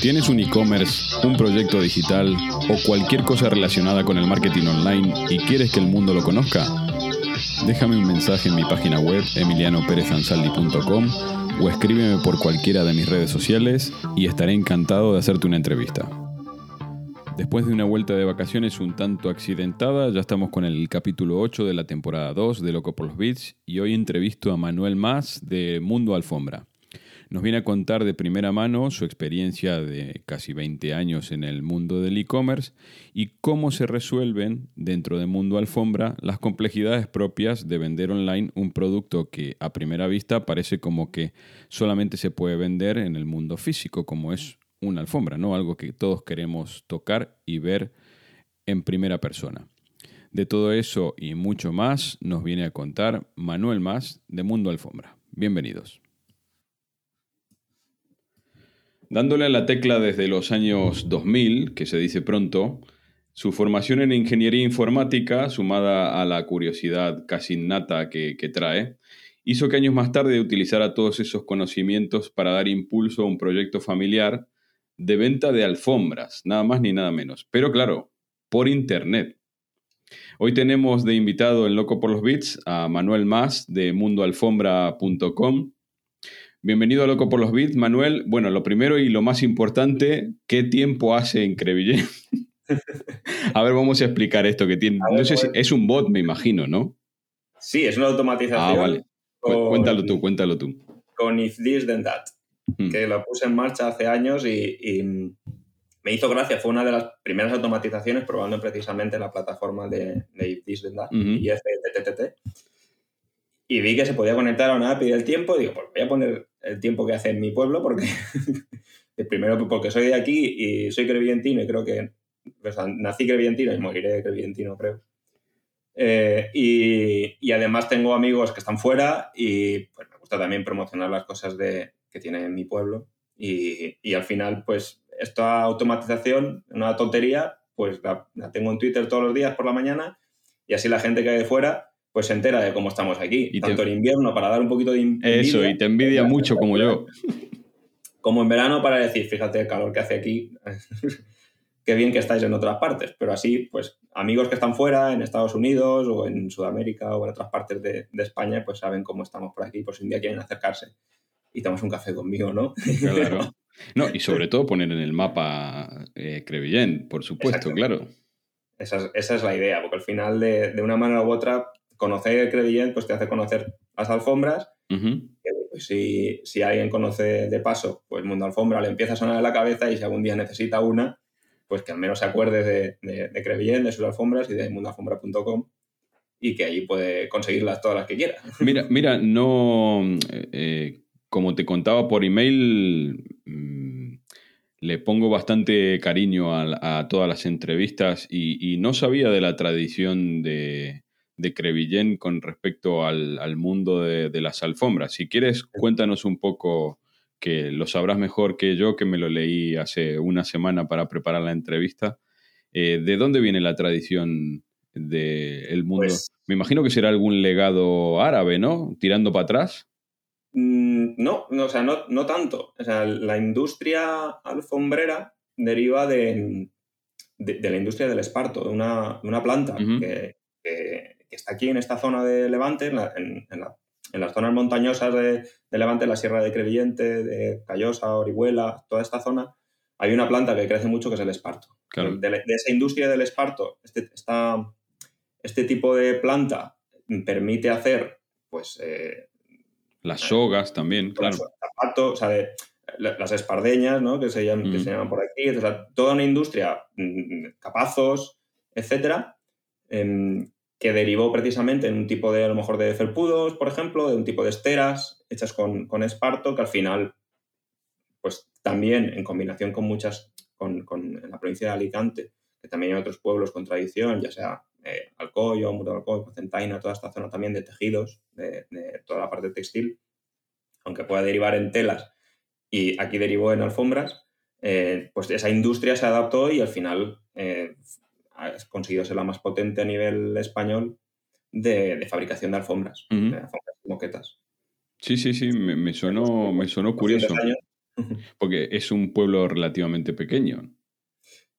¿Tienes un e-commerce, un proyecto digital o cualquier cosa relacionada con el marketing online y quieres que el mundo lo conozca? Déjame un mensaje en mi página web emilianoperezansaldi.com o escríbeme por cualquiera de mis redes sociales y estaré encantado de hacerte una entrevista. Después de una vuelta de vacaciones un tanto accidentada, ya estamos con el capítulo 8 de la temporada 2 de Loco por los Beats y hoy entrevisto a Manuel Más de Mundo Alfombra. Nos viene a contar de primera mano su experiencia de casi 20 años en el mundo del e-commerce y cómo se resuelven dentro de Mundo Alfombra las complejidades propias de vender online un producto que a primera vista parece como que solamente se puede vender en el mundo físico, como es una alfombra, ¿no? Algo que todos queremos tocar y ver en primera persona. De todo eso y mucho más nos viene a contar Manuel Más de Mundo Alfombra. Bienvenidos. Dándole a la tecla desde los años 2000, que se dice pronto, su formación en ingeniería informática, sumada a la curiosidad casi innata que, que trae, hizo que años más tarde utilizara todos esos conocimientos para dar impulso a un proyecto familiar de venta de alfombras, nada más ni nada menos. Pero claro, por internet. Hoy tenemos de invitado en Loco por los Bits a Manuel Más de mundoalfombra.com. Bienvenido a Loco por los Bits, Manuel. Bueno, lo primero y lo más importante, ¿qué tiempo hace en Crevillén? a ver, vamos a explicar esto que tiene. Ver, no sé si pues... es un bot, me imagino, ¿no? Sí, es una automatización. Ah, vale. Con, cuéntalo tú, cuéntalo tú. Con If This Then That que lo puse en marcha hace años y, y, me hizo gracia. Fue una de las primeras automatizaciones probando precisamente la plataforma de, de If This Then That, uh -huh. IFTTT. Y vi que se podía conectar a una API del tiempo y digo, pues voy a poner el tiempo que hace en mi pueblo porque primero porque soy de aquí y soy crevillentino y creo que nací crevillentino y moriré creo. Eh, y, y, además tengo amigos que están fuera y pues, me gusta también promocionar las cosas de, que tiene en mi pueblo. Y, y, al final, pues, esta automatización, una tontería, pues la, la, tengo en Twitter todos los días por la mañana y así la gente que hay de fuera, pues se entera de cómo estamos aquí. Y tanto te... en invierno para dar un poquito de envidia. Eso, y te envidia mucho como yo. Como en verano para decir, fíjate el calor que hace aquí, qué bien que estáis en otras partes. Pero así, pues, amigos que están fuera, en Estados Unidos o en Sudamérica o en otras partes de, de España, pues saben cómo estamos por aquí, por si un día quieren acercarse y tomas un café conmigo, ¿no? Claro. No, y sobre todo poner en el mapa eh, Crevillén, por supuesto, claro. Esa es, esa es, la idea, porque al final, de, de, una manera u otra, conocer Crevillén pues te hace conocer las alfombras. Uh -huh. pues, si, si, alguien conoce de paso, pues Mundo Alfombra le empieza a sonar en la cabeza y si algún día necesita una, pues que al menos se acuerde de, de, de Crevillén, de sus alfombras y de mundoalfombra.com y que allí puede conseguirlas todas las que quiera. Mira, mira, no... Eh, como te contaba por email, mmm, le pongo bastante cariño a, a todas las entrevistas y, y, no sabía de la tradición de, de Crevillén con respecto al, al mundo de, de, las alfombras. Si quieres, cuéntanos un poco, que lo sabrás mejor que yo, que me lo leí hace una semana para preparar la entrevista. Eh, ¿De dónde viene la tradición del de mundo? Pues, me imagino que será algún legado árabe, ¿no? Tirando para atrás. Mm, no, no, o sea, no, no tanto. O sea, la industria alfombrera deriva de, de, de la industria del esparto, de una, una planta uh -huh. que, que, que, está aquí en esta zona de Levante, en, la, en, en, la, en las zonas montañosas de, de, Levante, la Sierra de Crevillente, de Callosa, Orihuela, toda esta zona, hay una planta que crece mucho que es el esparto. Claro. De, de, esa industria del esparto, este, esta, este tipo de planta permite hacer, pues... Eh, las sogas también, claro. O sea, de, las espardeñas, ¿no? Que se llaman, mm. que se llaman por aquí. O sea, toda una industria, mm, capazos, etcétera, eh, que derivó precisamente en un tipo de, a lo mejor, de felpudos, por ejemplo, de un tipo de esteras hechas con, esparto, que al final, pues también en combinación con muchas, con, con provincia de Alicante, que también hay otros pueblos con tradición, ya sea eh, Alcoyo, Muro de Alcoy, toda esta zona también de tejidos, de, toda la parte textil, aunque pueda derivar en telas y aquí derivó en alfombras, eh, pues esa industria se adaptó y al final eh, ha conseguido ser la más potente a nivel español de, fabricación de alfombras, de alfombras moquetas. Sí, sí, sí, me, me sonó, me sonó curioso. Porque es un pueblo relativamente pequeño.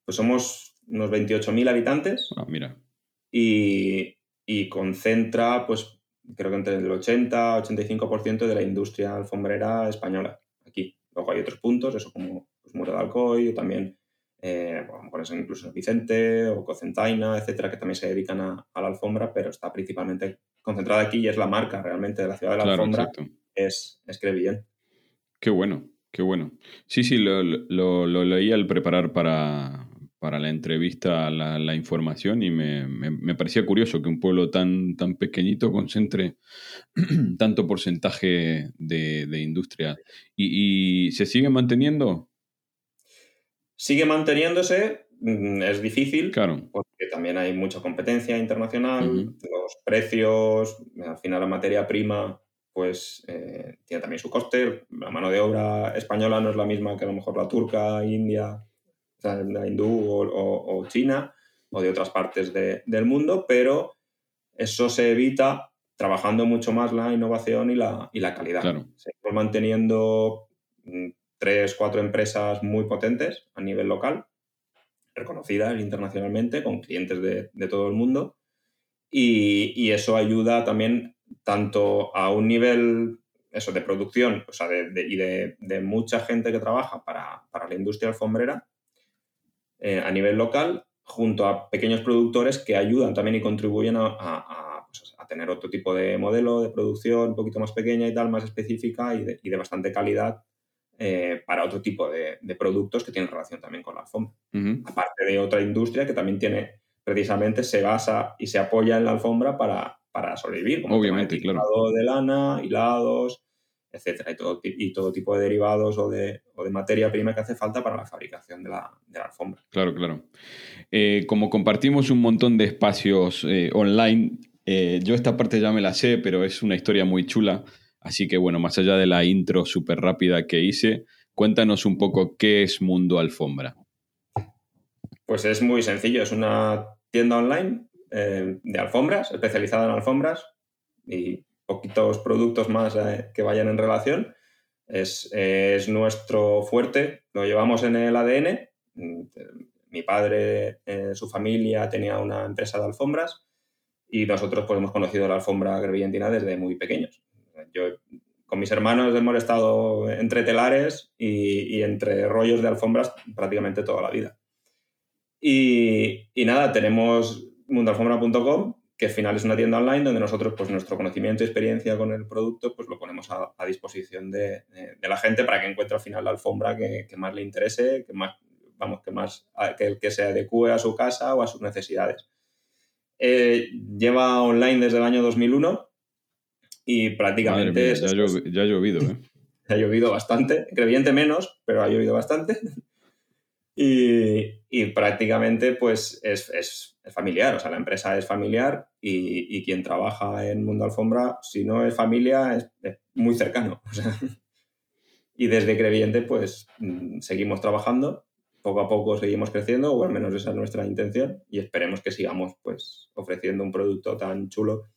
Pues somos unos 28.000 habitantes. Ah, mira. Y, concentra, pues, creo que entre el 80 85% de la industria alfombrera española aquí. Luego hay otros puntos, eso como pues, Muro de Alcoy, también, eh, bueno, incluso Vicente o Cocentaina, etcétera, que también se dedican a, la alfombra, pero está principalmente concentrada aquí y es la marca realmente de la ciudad de la alfombra. Es, es Crevillent. Qué bueno. Qué bueno. Sí, sí, lo, lo, leí al preparar para, para la entrevista la, la información y me, me, parecía curioso que un pueblo tan, tan pequeñito concentre tanto porcentaje de, de industria. ¿Y, se sigue manteniendo? Sigue manteniéndose, mm, es difícil, claro. porque también hay mucha competencia internacional, los precios, al final la materia prima pues eh, tiene también su coste. La mano de obra española no es la misma que a lo mejor la turca, India, la hindú o, china o de otras partes del mundo, pero eso se evita trabajando mucho más la innovación y la, y la calidad. Seguimos manteniendo mm, tres, cuatro empresas muy potentes a nivel local, reconocidas internacionalmente, con clientes de, todo el mundo. Y, eso ayuda también tanto a un nivel eso, de producción o sea, de, y de, mucha gente que trabaja para, la industria alfombrera eh, a nivel local, junto a pequeños productores que ayudan también y contribuyen a, pues, tener otro tipo de modelo de producción un poquito más pequeña y tal, más específica y de, bastante calidad eh, para otro tipo de, productos que tienen relación también con la alfombra. Aparte de otra industria que también tiene, precisamente se basa y se apoya en la alfombra para, para sobrevivir, como Obviamente, claro. de lana, hilados, etcétera, y todo, y todo tipo de derivados o de, o de, materia prima que hace falta para la fabricación de la, de la alfombra. Claro, claro. Eh, como compartimos un montón de espacios eh, online, eh, yo esta parte ya me la sé, pero es una historia muy chula. Así que bueno, más allá de la intro súper rápida que hice, cuéntanos un poco qué es Mundo Alfombra. Pues es muy sencillo, es una tienda online eh, de alfombras, especializada en alfombras y poquitos productos más eh, que vayan en relación. Es, nuestro fuerte, lo llevamos en el ADN. Mi padre, eh, su familia tenía una empresa de alfombras y nosotros pues, hemos conocido la alfombra grevillentina desde muy pequeños. Yo con mis hermanos hemos estado entre telares y, y entre rollos de alfombras prácticamente toda la vida. Y, y, nada, tenemos mundoalfombra.com, que al final es una tienda online donde nosotros, pues nuestro conocimiento y experiencia con el producto, pues lo ponemos a, disposición de, la gente para que encuentre al final la alfombra que, más le interese, que más, vamos, que más, que, que se adecue a su casa o a sus necesidades. Eh, lleva online desde el año 2001 y prácticamente... ya, ha llovido, ¿eh? ha llovido bastante, creyente menos, pero ha llovido bastante. Y, prácticamente pues es, familiar, o sea, la empresa es familiar y, quien trabaja en Mundo Alfombra, si no es familia, es, muy cercano. y desde Crevillente pues mm, seguimos trabajando, poco a poco seguimos creciendo, o al menos esa es nuestra intención, y esperemos que sigamos pues ofreciendo un producto tan chulo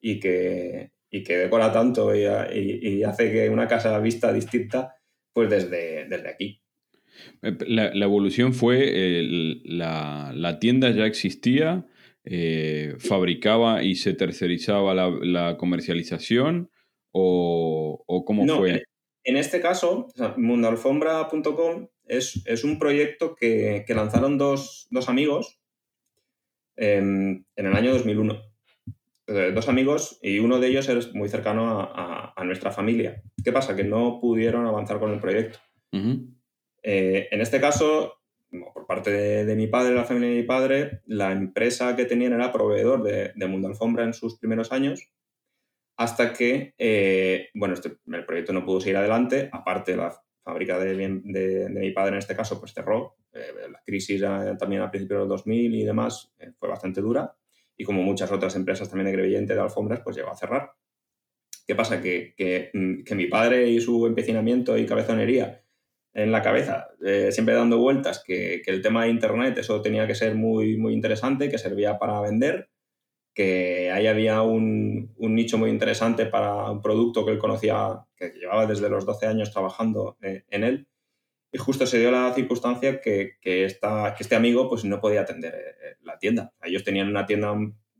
y que, que decora tanto y, hace que una casa vista distinta pues desde, desde aquí. Eh, la, evolución fue, la, tienda ya existía, eh, fabricaba y se tercerizaba la, comercialización o, o cómo fue? En este caso, mundoalfombra.com es, es, un proyecto que, lanzaron dos, amigos en, el año 2001. Eh, dos amigos y uno de ellos es muy cercano a, nuestra familia. ¿Qué pasa? Que no pudieron avanzar con el proyecto. Eh, en este caso, por parte de, mi padre, la familia de mi padre, la empresa que tenían era proveedor de, Mundo Alfombra en sus primeros años, hasta que, eh, bueno, este, el proyecto no pudo seguir adelante, aparte la fábrica de, mi padre en este caso, pues cerró, eh, crisis también a principios del 2000 y demás fue bastante dura y como muchas otras empresas también de crevillente, de alfombras, pues llegó a cerrar. ¿Qué pasa? Que, que, mm, que mi padre y su empecinamiento y cabezonería en la cabeza, eh, siempre dando vueltas, que, que, el tema de Internet, eso tenía que ser muy, muy interesante, que servía para vender, que ahí había un, un, nicho muy interesante para un producto que él conocía, que llevaba desde los 12 años trabajando eh, en él. Y justo se dio la circunstancia que, que, esta, que este amigo pues, no podía atender eh, la tienda. Ellos tenían una tienda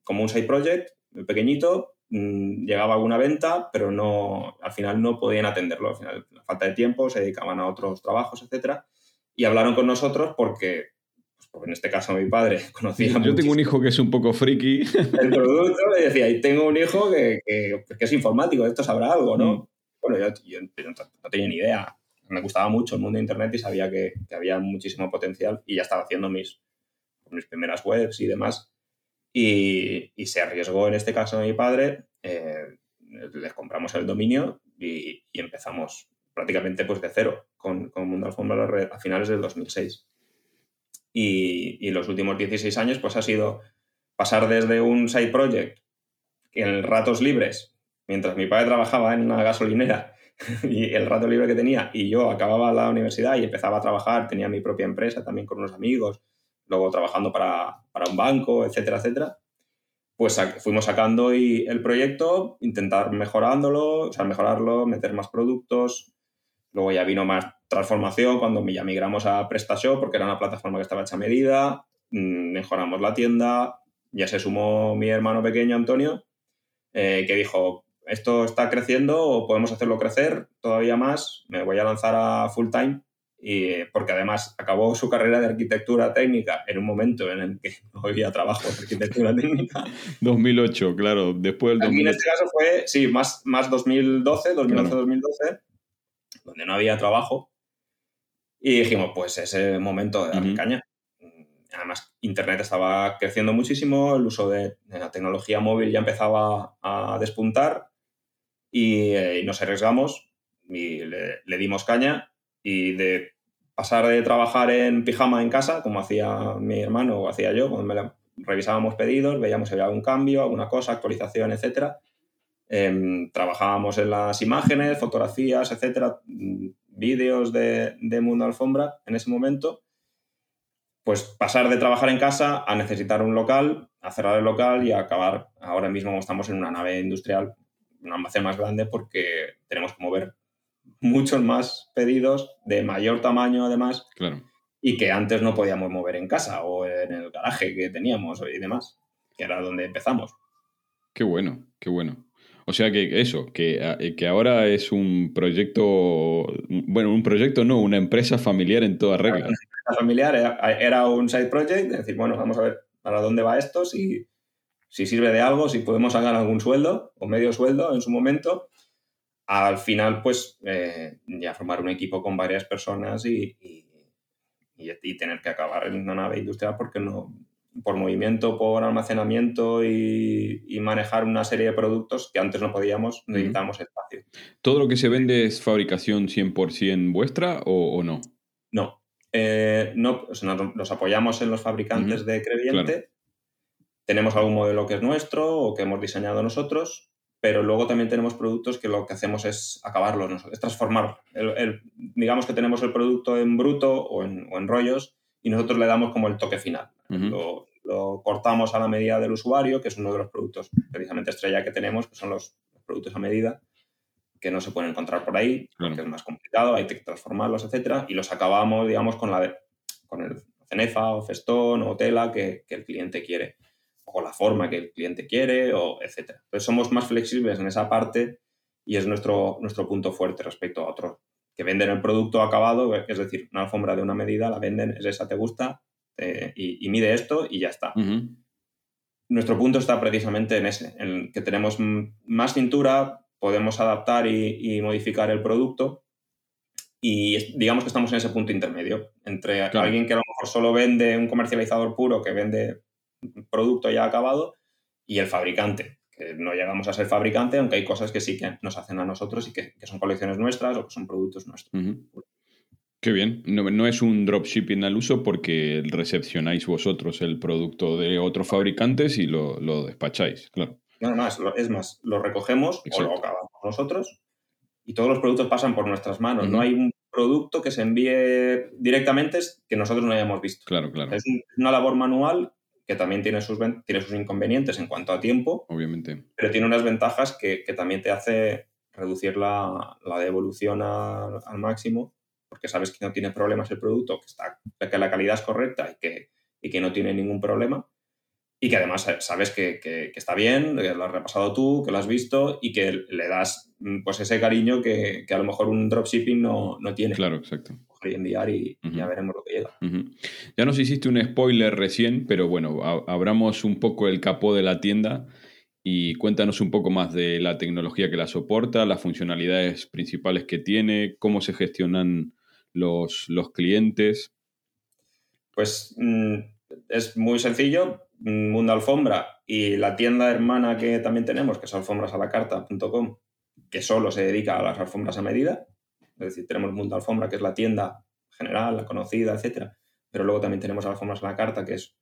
como un side project, muy pequeñito, Mm, llegaba alguna venta, pero no, al final no podían atenderlo. Al final, la falta de tiempo, se dedicaban a otros trabajos, etc. Y hablaron con nosotros porque, pues, porque en este caso mi padre conocía. Yo tengo un hijo que es un poco friki. El producto y decía, y tengo un hijo que, que, es informático, esto sabrá algo, ¿no? Mm. Bueno, yo, no tenía ni idea. Me gustaba mucho el mundo de Internet y sabía que, que había muchísimo potencial y ya estaba haciendo mis, mis primeras webs y demás y, se arriesgó en este caso mi padre, eh, les compramos el dominio y, empezamos prácticamente pues de cero con, con Mundo Alfombra a finales del 2006. Y, y, los últimos 16 años pues ha sido pasar desde un side project en ratos libres, mientras mi padre trabajaba en una gasolinera y el rato libre que tenía y yo acababa la universidad y empezaba a trabajar, tenía mi propia empresa también con unos amigos, luego trabajando para, para un banco, etcétera, etcétera, pues fuimos sacando y el proyecto, intentar mejorándolo, o sea, mejorarlo, meter más productos. Luego ya vino más transformación cuando ya migramos a PrestaShop porque era una plataforma que estaba hecha a medida, mm, mejoramos la tienda, ya se sumó mi hermano pequeño Antonio, eh, que dijo, esto está creciendo o podemos hacerlo crecer todavía más, me voy a lanzar a full time y porque además acabó su carrera de arquitectura técnica en un momento en el que no había trabajo de arquitectura técnica. 2008, claro, después del en este caso fue, sí, más, más 2012, 2011-2012, donde no había trabajo. Y dijimos, pues ese momento de dar caña. Además, Internet estaba creciendo muchísimo, el uso de, la tecnología móvil ya empezaba a despuntar y, eh, nos arriesgamos y le dimos caña y de pasar de trabajar en pijama en casa, como hacía mi hermano o hacía yo, cuando revisábamos pedidos, veíamos si había algún cambio, alguna cosa, actualización, etc. Em, trabajábamos en las imágenes, fotografías, etcétera, mm, vídeos de, de Mundo Alfombra en ese momento. Pues pasar de trabajar en casa a necesitar un local, a cerrar el local y a acabar. Ahora mismo estamos en una nave industrial, un almacén más grande porque tenemos que mover muchos más pedidos de mayor tamaño además claro. y que antes no podíamos mover en casa o en el garaje que teníamos y demás, que era donde empezamos. Qué bueno, qué bueno. O sea que eso, que, eh, que ahora es un proyecto, bueno, un proyecto no, una empresa familiar en toda regla. Una empresa familiar era, un side project, es decir, bueno, vamos a ver para dónde va esto, si, si sirve de algo, si podemos sacar algún sueldo o medio sueldo en su momento al final, pues eh, ya formar un equipo con varias personas y, y, tener que acabar en una nave industrial porque no, por movimiento, por almacenamiento y, manejar una serie de productos que antes no podíamos, necesitamos espacio. ¿Todo lo que se vende es fabricación 100% vuestra o, no? No. Eh, no nos, apoyamos en los fabricantes de Creviente. Tenemos algún modelo que es nuestro o que hemos diseñado nosotros, pero luego también tenemos productos que lo que hacemos es acabarlos, es transformar. El, digamos que tenemos el producto en bruto o en, o en, rollos y nosotros le damos como el toque final. lo, lo, cortamos a la medida del usuario, que es uno de los productos precisamente estrella que tenemos, que son los, productos a medida, que no se pueden encontrar por ahí, porque es más complicado, hay que transformarlos, etcétera, y los acabamos, digamos, con, la con el cenefa o festón o tela que, que el cliente quiere o la forma que el cliente quiere, o etcétera. Entonces somos más flexibles en esa parte y es nuestro, nuestro punto fuerte respecto a otros que venden el producto acabado, es decir, una alfombra de una medida, la venden, es esa, te gusta, eh, y, mide esto y ya está. Nuestro punto está precisamente en ese, en que tenemos más cintura, podemos adaptar y, modificar el producto y digamos que estamos en ese punto intermedio entre alguien que a lo mejor solo vende un comercializador puro que vende producto ya acabado y el fabricante, que no llegamos a ser fabricante, aunque hay cosas que sí que nos hacen a nosotros y que, son colecciones nuestras o que son productos nuestros. Qué bien. No, es un dropshipping al uso porque recepcionáis vosotros el producto de otros fabricantes y lo, despacháis, claro. No, no, es, más, lo recogemos o lo acabamos nosotros y todos los productos pasan por nuestras manos. No hay un producto que se envíe directamente que nosotros no hayamos visto. Claro, claro. Es una labor manual que también tiene sus, tiene sus inconvenientes en cuanto a tiempo. Obviamente. Pero tiene unas ventajas que, también te hace reducir la, devolución al máximo porque sabes que no tiene problemas el producto, que, está, que la calidad es correcta y que, y que no tiene ningún problema. Y que además sabes que, que, está bien, que lo has repasado tú, que lo has visto y que le das mm, pues ese cariño que, a lo mejor un dropshipping no, no tiene. Claro, exacto. Y enviar y ya veremos lo que llega. Ya nos hiciste un spoiler recién, pero bueno, abramos un poco el capó de la tienda y cuéntanos un poco más de la tecnología que la soporta, las funcionalidades principales que tiene, cómo se gestionan los, los clientes? Pues mm, es muy sencillo. Mundo Alfombra y la tienda hermana que también tenemos, que es alfombrasalacarta.com, que solo se dedica a las alfombras a medida. Es decir, tenemos Mundo Alfombra, que es la tienda general, la conocida, etc. Pero luego también tenemos Alfombras a la Carta, que es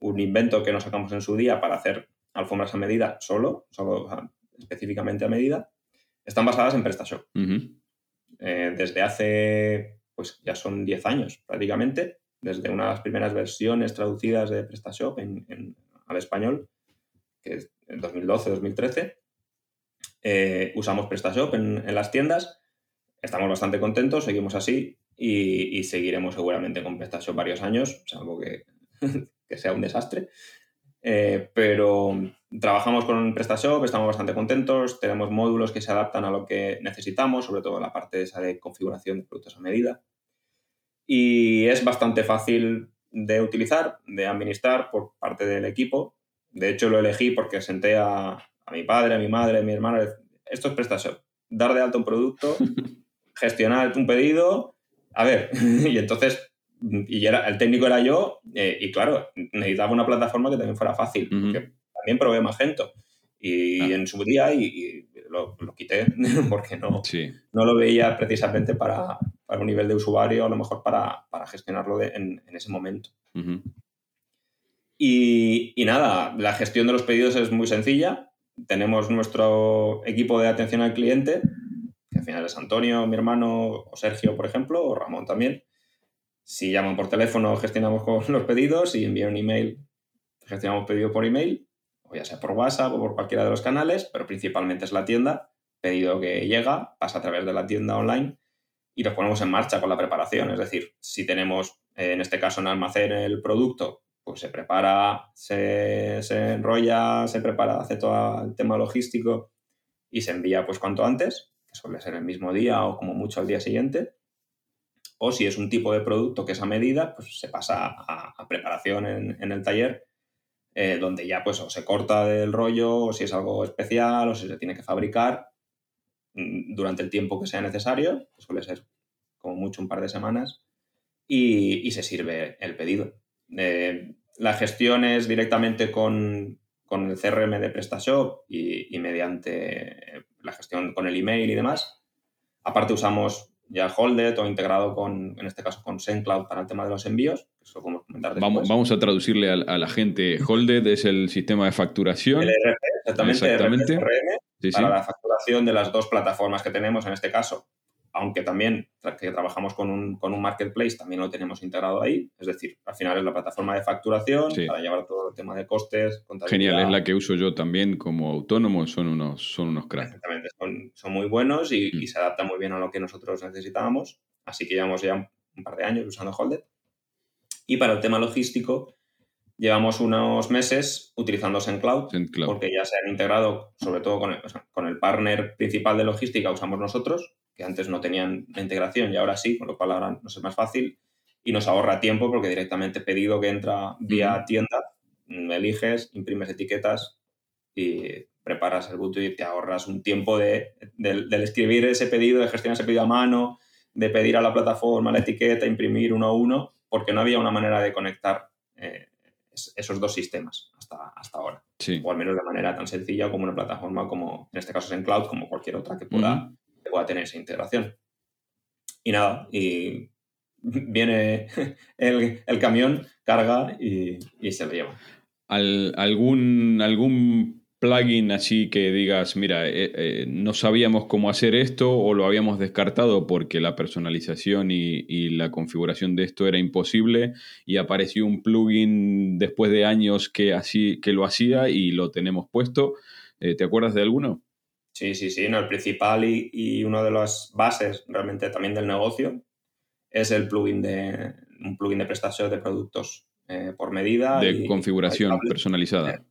un invento que nos sacamos en su día para hacer alfombras a medida solo, solo específicamente a medida. Están basadas en PrestaShop. Eh, desde hace pues ya son 10 años prácticamente, desde una de las primeras versiones traducidas de PrestaShop en, al español, que es en 2012-2013. Eh, usamos PrestaShop en, las tiendas, estamos bastante contentos, seguimos así y, seguiremos seguramente con PrestaShop varios años, salvo que, sea un desastre. Eh, pero trabajamos con PrestaShop, estamos bastante contentos, tenemos módulos que se adaptan a lo que necesitamos, sobre todo la parte esa de configuración de productos a medida. Y es bastante fácil de utilizar, de administrar por parte del equipo. De hecho, lo elegí porque senté a, mi padre, a mi madre, a mi hermano. Esto es PrestaShop. Dar de alto un producto, gestionar un pedido. A ver, y entonces y era, el técnico era yo, eh, y claro, necesitaba una plataforma que también fuera fácil, porque también probé Magento. Y ah. en su día y, lo, quité porque no, no lo veía precisamente para, para, un nivel de usuario, a lo mejor para, para gestionarlo en, en, ese momento. y, y, nada, la gestión de los pedidos es muy sencilla. Tenemos nuestro equipo de atención al cliente, que al final es Antonio, mi hermano, o Sergio, por ejemplo, o Ramón también si llaman por teléfono, gestionamos con los pedidos. Si envían un email, gestionamos pedido por email, o ya sea por WhatsApp o por cualquiera de los canales, pero principalmente es la tienda. Pedido que llega, pasa a través de la tienda online y lo ponemos en marcha con la preparación. Es decir, si tenemos, en este caso, en almacén el producto, pues se prepara, se, se enrolla, se prepara, hace todo el tema logístico y se envía pues cuanto antes, que suele ser el mismo día o como mucho al día siguiente o si es un tipo de producto que es a medida, pues se pasa a, preparación en, el taller, eh, donde ya pues o se corta del rollo, o si es algo especial, o si se tiene que fabricar mm, durante el tiempo que sea necesario, que suele ser como mucho un par de semanas, y, se sirve el pedido. Eh, la gestión es directamente con, el CRM de PrestaShop y, y mediante la gestión con el email y demás. Aparte usamos ya Holded o integrado con, en este caso, con SendCloud para el tema de los envíos. Eso vamos, vamos a traducirle a, la gente. Holded es el sistema de facturación. El ERP, exactamente. exactamente. para la facturación de las dos plataformas que tenemos, en este caso, aunque también que trabajamos con un, con un marketplace, también lo tenemos integrado ahí. Es decir, al final es la plataforma de facturación para llevar todo el tema de costes, Genial, es la que uso yo también como autónomo, son unos, son unos cracks. Exactamente, son, son muy buenos y, mm. se adaptan muy bien a lo que nosotros necesitábamos. Así que llevamos ya un, par de años usando Holded. Y para el tema logístico, llevamos unos meses utilizando SendCloud, Cloud, porque ya se han integrado, sobre todo con el, con el partner principal de logística, usamos nosotros que antes no tenían la integración y ahora sí, con lo cual ahora nos es más fácil y nos ahorra tiempo porque directamente pedido que entra vía tienda, mm, eliges, imprimes etiquetas y preparas el boot y te ahorras un tiempo de, del escribir ese pedido, de gestionar ese pedido a mano, de pedir a la plataforma la etiqueta, imprimir uno a uno, porque no había una manera de conectar eh, esos dos sistemas hasta, hasta ahora. O al menos de manera tan sencilla como una plataforma como, en este caso es en cloud, como cualquier otra que pueda, pueda tener esa integración. Y nada, y viene el, camión, carga y, se lo lleva. algún, ¿Algún plugin así que digas, mira, eh, eh, no sabíamos cómo hacer esto o lo habíamos descartado porque la personalización y, la configuración de esto era imposible y apareció un plugin después de años que, así, que lo hacía y lo tenemos puesto? Eh, ¿Te acuerdas de alguno? Sí, sí, sí. No, el principal y, y una de las bases realmente también del negocio es el plugin de un plugin de prestación de productos por medida. De configuración personalizada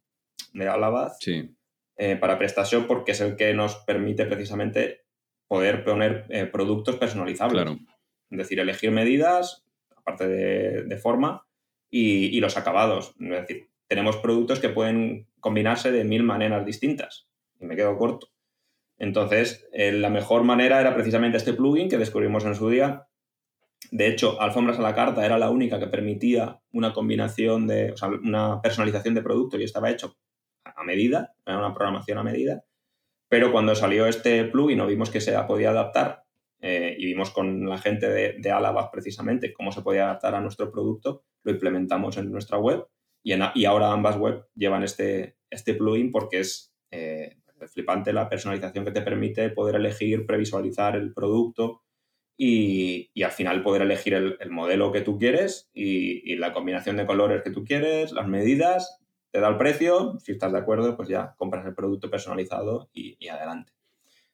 de Alabaz sí. Eh, para prestación porque es el que nos permite precisamente poder poner eh, productos personalizables. Claro. Es decir, elegir medidas, aparte de, forma, y, los acabados. Es decir, tenemos productos que pueden combinarse de mil maneras distintas. Y me quedo corto. Entonces, eh, la mejor manera era precisamente este plugin que descubrimos en su día. De hecho, Alfombras a la carta era la única que permitía una combinación de, o sea, una personalización de productos y estaba hecho a medida, era una programación a medida, pero cuando salió este plugin o vimos que se podía adaptar eh, y vimos con la gente de, de precisamente cómo se podía adaptar a nuestro producto, lo implementamos en nuestra web y, y ahora ambas web llevan este, este plugin porque es eh, flipante la personalización que te permite poder elegir, previsualizar el producto y, y al final poder elegir el, modelo que tú quieres y, la combinación de colores que tú quieres, las medidas te da el precio, si estás de acuerdo, pues ya compras el producto personalizado y, adelante.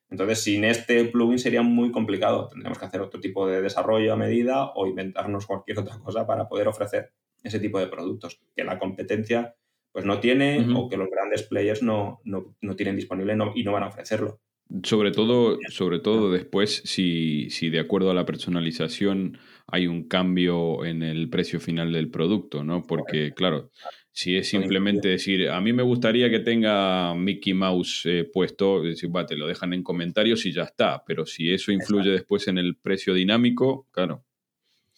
Entonces, sin este plugin sería muy complicado. Tendríamos que hacer otro tipo de desarrollo a medida o inventarnos cualquier otra cosa para poder ofrecer ese tipo de productos que la competencia pues no tiene o que los grandes players no, no, tienen disponible y no van a ofrecerlo. Sobre todo, sobre todo después, si, si, de acuerdo a la personalización hay un cambio en el precio final del producto, ¿no? Porque, claro, si es simplemente decir, a mí me gustaría que tenga Mickey Mouse eh, puesto, decir, te lo dejan en comentarios y ya está. Pero si eso influye después en el precio dinámico, claro.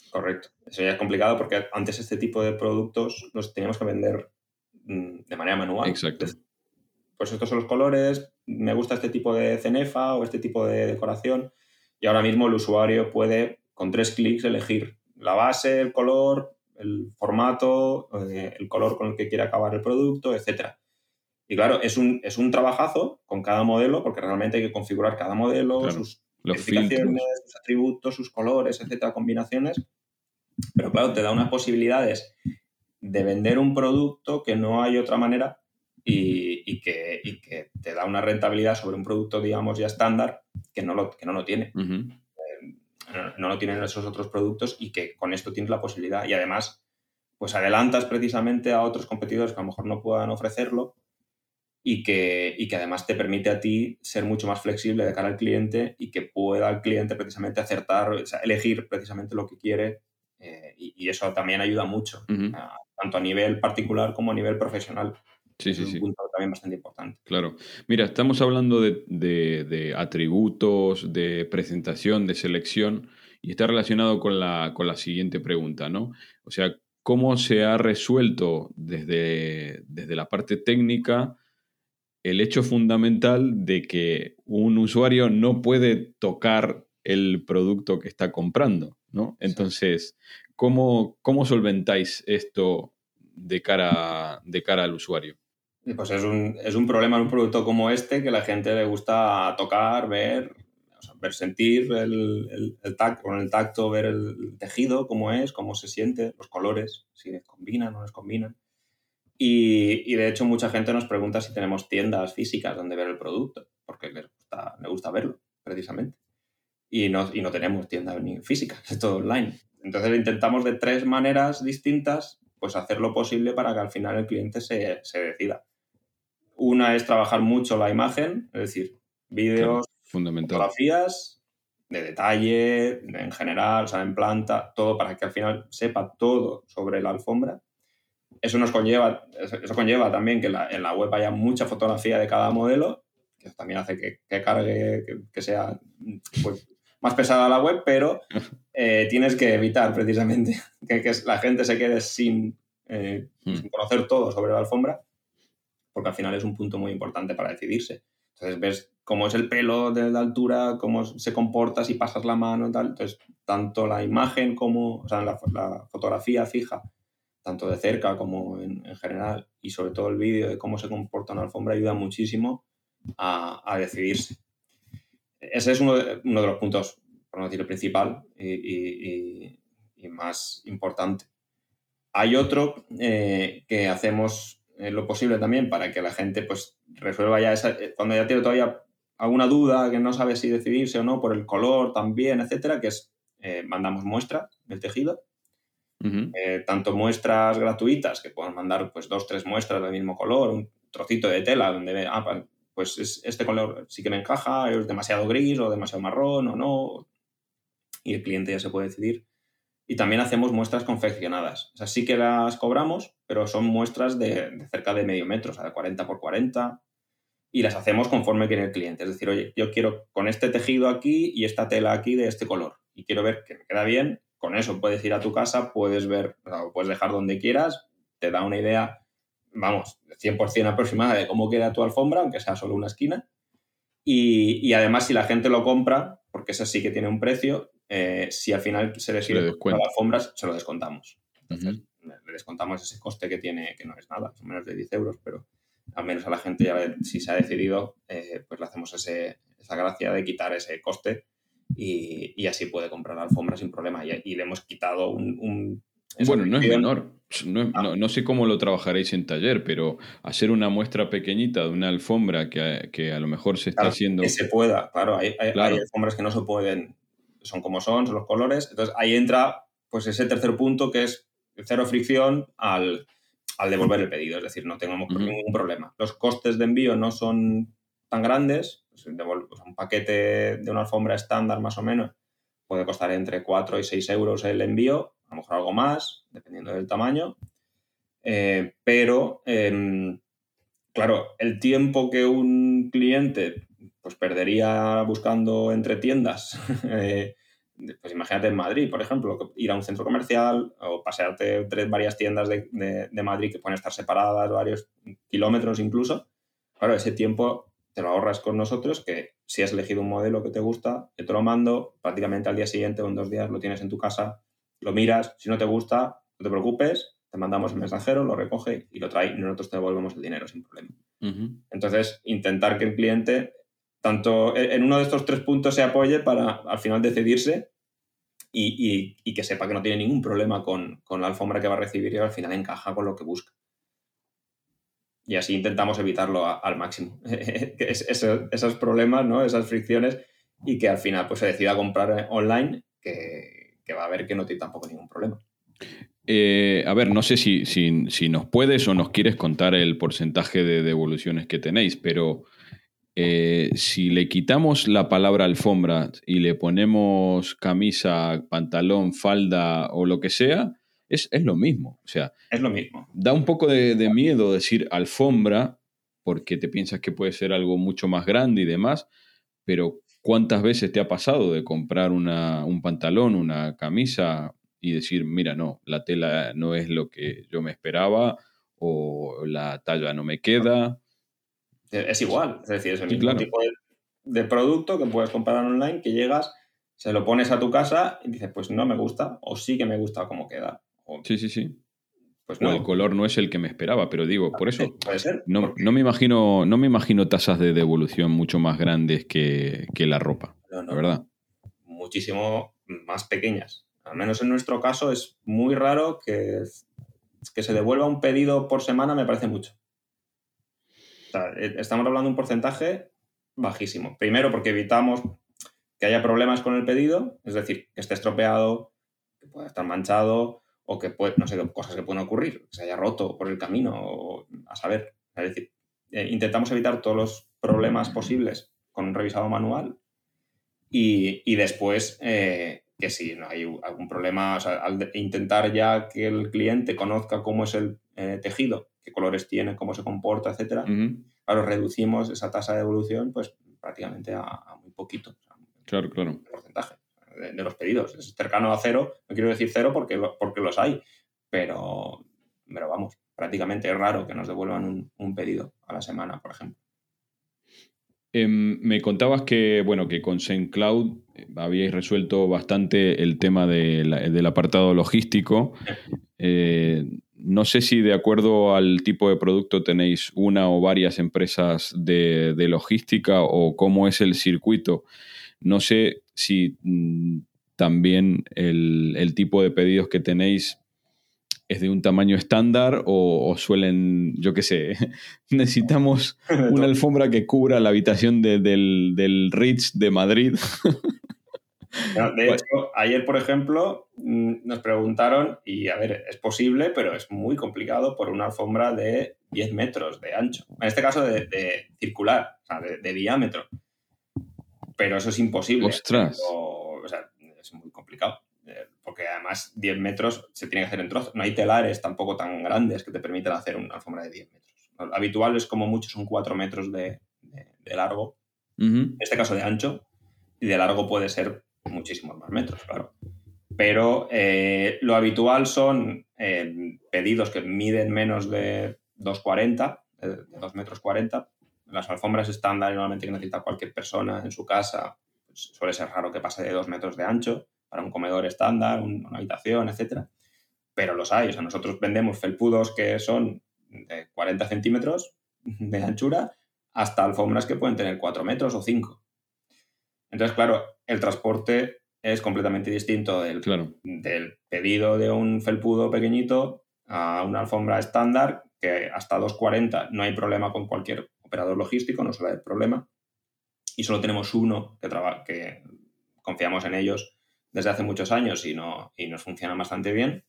Correcto. Eso ya es complicado porque antes este tipo de productos los teníamos que vender mm, de manera manual. Exacto. Pues estos son los colores, me gusta este tipo de cenefa o este tipo de decoración. Y ahora mismo el usuario puede, con tres clics, elegir la base, el color, el formato, eh, el color con el que quiere acabar el producto, etc. Y claro, es un, es un trabajazo con cada modelo, porque realmente hay que configurar cada modelo, sus especificaciones, sus atributos, sus colores, etcétera, combinaciones. Pero claro, te da unas posibilidades de vender un producto que no hay otra manera y, que, que, te da una rentabilidad sobre un producto, digamos, ya estándar que no lo, que no lo tiene no, lo tienen esos otros productos y que con esto tienes la posibilidad y además pues adelantas precisamente a otros competidores que a lo mejor no puedan ofrecerlo y que, y que además te permite a ti ser mucho más flexible de cara al cliente y que pueda el cliente precisamente acertar, elegir precisamente lo que quiere eh, y, eso también ayuda mucho, tanto a nivel particular como a nivel profesional. Sí, sí, es un punto también bastante importante. Claro. Mira, estamos hablando de, atributos, de presentación, de selección, y está relacionado con la, con la siguiente pregunta, ¿no? O sea, ¿cómo se ha resuelto desde, desde la parte técnica el hecho fundamental de que un usuario no puede tocar el producto que está comprando, ¿no? Entonces, ¿cómo, cómo solventáis esto de cara, de cara al usuario? Pues es un, es un problema en un producto como este que la gente le gusta tocar, ver, ver sentir el, el, tacto, ver el tejido, cómo es, cómo se siente, los colores, si les combinan o no les combinan. Y, y, de hecho mucha gente nos pregunta si tenemos tiendas físicas donde ver el producto, porque les gusta, gusta verlo, precisamente. Y no, y no tenemos tiendas físicas, es todo online. Entonces intentamos de tres maneras distintas pues hacer lo posible para que al final el cliente se, se decida. Una es trabajar mucho la imagen, es decir, vídeos, fotografías de detalle, en general, o sea, en planta, todo para que al final sepa todo sobre la alfombra. Eso nos conlleva, eso conlleva también que en la web haya mucha fotografía de cada modelo, que también hace que, cargue, que, sea pues, más pesada la web, pero eh, tienes que evitar precisamente que, la gente se quede sin, eh, hmm. sin conocer todo sobre la alfombra porque al final es un punto muy importante para decidirse. Entonces ves cómo es el pelo de la altura, cómo se comporta si pasas la mano, tal. Entonces, tanto la imagen como, o sea, la, fotografía fija, tanto de cerca como en, general, y sobre todo el vídeo de cómo se comporta una alfombra, ayuda muchísimo a, decidirse. Ese es uno de, uno de, los puntos, por no decir el principal y, más importante. Hay otro eh, que hacemos eh, lo posible también para que la gente pues resuelva ya esa, eh, cuando ya tiene todavía alguna duda, que no sabe si decidirse o no por el color también, etcétera, que es mandamos muestras del tejido. tanto muestras gratuitas, que puedan mandar pues dos, tres muestras del mismo color, un trocito de tela donde ah, pues este color sí que me encaja, es demasiado gris o demasiado marrón o no, y el cliente ya se puede decidir. Y también hacemos muestras confeccionadas. O sea, sí que las cobramos, pero son muestras de, cerca de medio metro, o sea, de 40 por 40, y las hacemos conforme quiere el cliente. Es decir, oye, yo quiero con este tejido aquí y esta tela aquí de este color, y quiero ver que me queda bien. Con eso puedes ir a tu casa, puedes ver, o puedes dejar donde quieras, te da una idea vamos, 100% aproximada de cómo queda tu alfombra, aunque sea solo una esquina. Y, además, si la gente lo compra, porque eso sí que tiene un precio, eh, si al final se decide comprar alfombras, se lo descontamos. Entonces, le descontamos ese coste que tiene, que no es nada, son menos de 10 euros, pero al menos a la gente ya si se ha decidido, eh, pues le hacemos ese, esa gracia de quitar ese coste y, así puede comprar la alfombra sin problema. Y, le hemos quitado un bueno, no es menor. Ah. No, sé cómo lo trabajaréis en taller, pero hacer una muestra pequeñita de una alfombra que, a lo mejor se está haciendo. Que se pueda, claro hay, alfombras que no se pueden, son como son, son los colores. Entonces ahí entra pues ese tercer punto que es cero fricción al, devolver el pedido. Es decir, no tengamos ningún problema. Los costes de envío no son tan grandes. Pues, un paquete de una alfombra estándar más o menos puede costar entre 4 y 6 euros el envío a lo mejor algo más, dependiendo del tamaño. Eh, pero, em, claro, el tiempo que un cliente pues, perdería buscando entre tiendas, eh, pues imagínate en Madrid, por ejemplo, ir a un centro comercial o pasearte entre varias tiendas de, de Madrid que pueden estar separadas varios kilómetros incluso. Claro, ese tiempo te lo ahorras con nosotros, que si has elegido un modelo que te gusta, te lo mando, prácticamente al día siguiente o en dos días lo tienes en tu casa lo miras, si no te gusta, no te preocupes, te mandamos el mensajero, lo recoge y lo trae y nosotros te devolvemos el dinero sin problema. Entonces, intentar que el cliente, tanto e, en uno de estos tres puntos, se apoye para al final decidirse y, que sepa que no tiene ningún problema con, la alfombra que va a recibir y al final encaja con lo que busca. Y así intentamos evitarlo al máximo. esos, problemas, ¿no? esas fricciones y que al final pues, se decida comprar online, que, va a ver que no tiene tampoco ningún problema. Eh, a ver, no sé si, si, nos puedes o nos quieres contar el porcentaje de devoluciones que tenéis, pero eh, si le quitamos la palabra alfombra y le ponemos camisa, pantalón, falda o lo que sea, es, lo mismo. O sea, es lo mismo. Da un poco de, de miedo decir alfombra porque te piensas que puede ser algo mucho más grande y demás, pero ¿Cuántas veces te ha pasado de comprar un pantalón, una camisa y decir, mira, no, la tela no es lo que yo me esperaba o la talla no me queda? Es igual, es decir, es el mismo tipo de, producto que puedes comprar online, que llegas, se lo pones a tu casa y dices, pues no me gusta, o sí que me gusta cómo queda. sí, sí, sí. Pues no. el color no es el que me esperaba, pero digo, por eso. No, me imagino, no me imagino tasas de devolución mucho más grandes que, la ropa. la verdad. Muchísimo más pequeñas. Al menos en nuestro caso es muy raro que, que se devuelva un pedido por semana, me parece mucho. Eh, estamos hablando de un porcentaje bajísimo. Primero porque evitamos que haya problemas con el pedido, es decir, que esté estropeado, que pueda estar manchado, o que puede, no sé, cosas que pueden ocurrir, que se haya roto por el camino, o a saber. Es decir, eh, intentamos evitar todos los problemas posibles con un revisado manual y, después eh, que si no hay algún problema, o sea, al intentar ya que el cliente conozca cómo es el eh, tejido, qué colores tiene, cómo se comporta, etcétera, claro, reducimos esa tasa de evolución pues prácticamente a, muy poquito. claro, claro. Porcentaje de, los pedidos. Es cercano a cero, no quiero decir cero porque, porque los hay, pero, pero vamos, prácticamente es raro que nos devuelvan un, pedido a la semana, por ejemplo. Em, me contabas que, bueno, que con SendCloud eh, habíais resuelto bastante el tema del apartado logístico. Eh, no sé si de acuerdo al tipo de producto tenéis una o varias empresas de, logística o cómo es el circuito. No sé si mm, también el, tipo de pedidos que tenéis es de un tamaño estándar o, suelen, yo qué sé, necesitamos una alfombra que cubra la habitación del, del Ritz de Madrid. de hecho, ayer, por ejemplo, mm, nos preguntaron, y a ver, es posible, pero es muy complicado por una alfombra de 10 metros de ancho. En este caso, de, circular, o sea, de, diámetro. Pero eso es imposible. Ostras. o sea, es muy complicado porque además 10 metros se tiene que hacer en trozos. No hay telares tampoco tan grandes que te permitan hacer una alfombra de 10 metros. Lo habitual es como mucho son 4 metros de, largo, en este caso de ancho, y de largo puede ser muchísimos más metros, claro. Pero eh, lo habitual son eh, pedidos que miden menos de 2,40, de 2 metros 40. Las alfombras estándar normalmente que necesita cualquier persona en su casa, pues suele ser raro que pase de 2 metros de ancho para un comedor estándar, una habitación, etc. Pero los hay. O sea, nosotros vendemos felpudos que son de 40 centímetros de anchura hasta alfombras que pueden tener 4 metros o 5. Entonces, claro, el transporte es completamente distinto del, del pedido de un felpudo pequeñito a una alfombra estándar que hasta 2,40 no hay problema con cualquier operador logístico, no suele haber problema. Y solo tenemos uno que, confiamos en ellos desde hace muchos años y, no, y nos funciona bastante bien.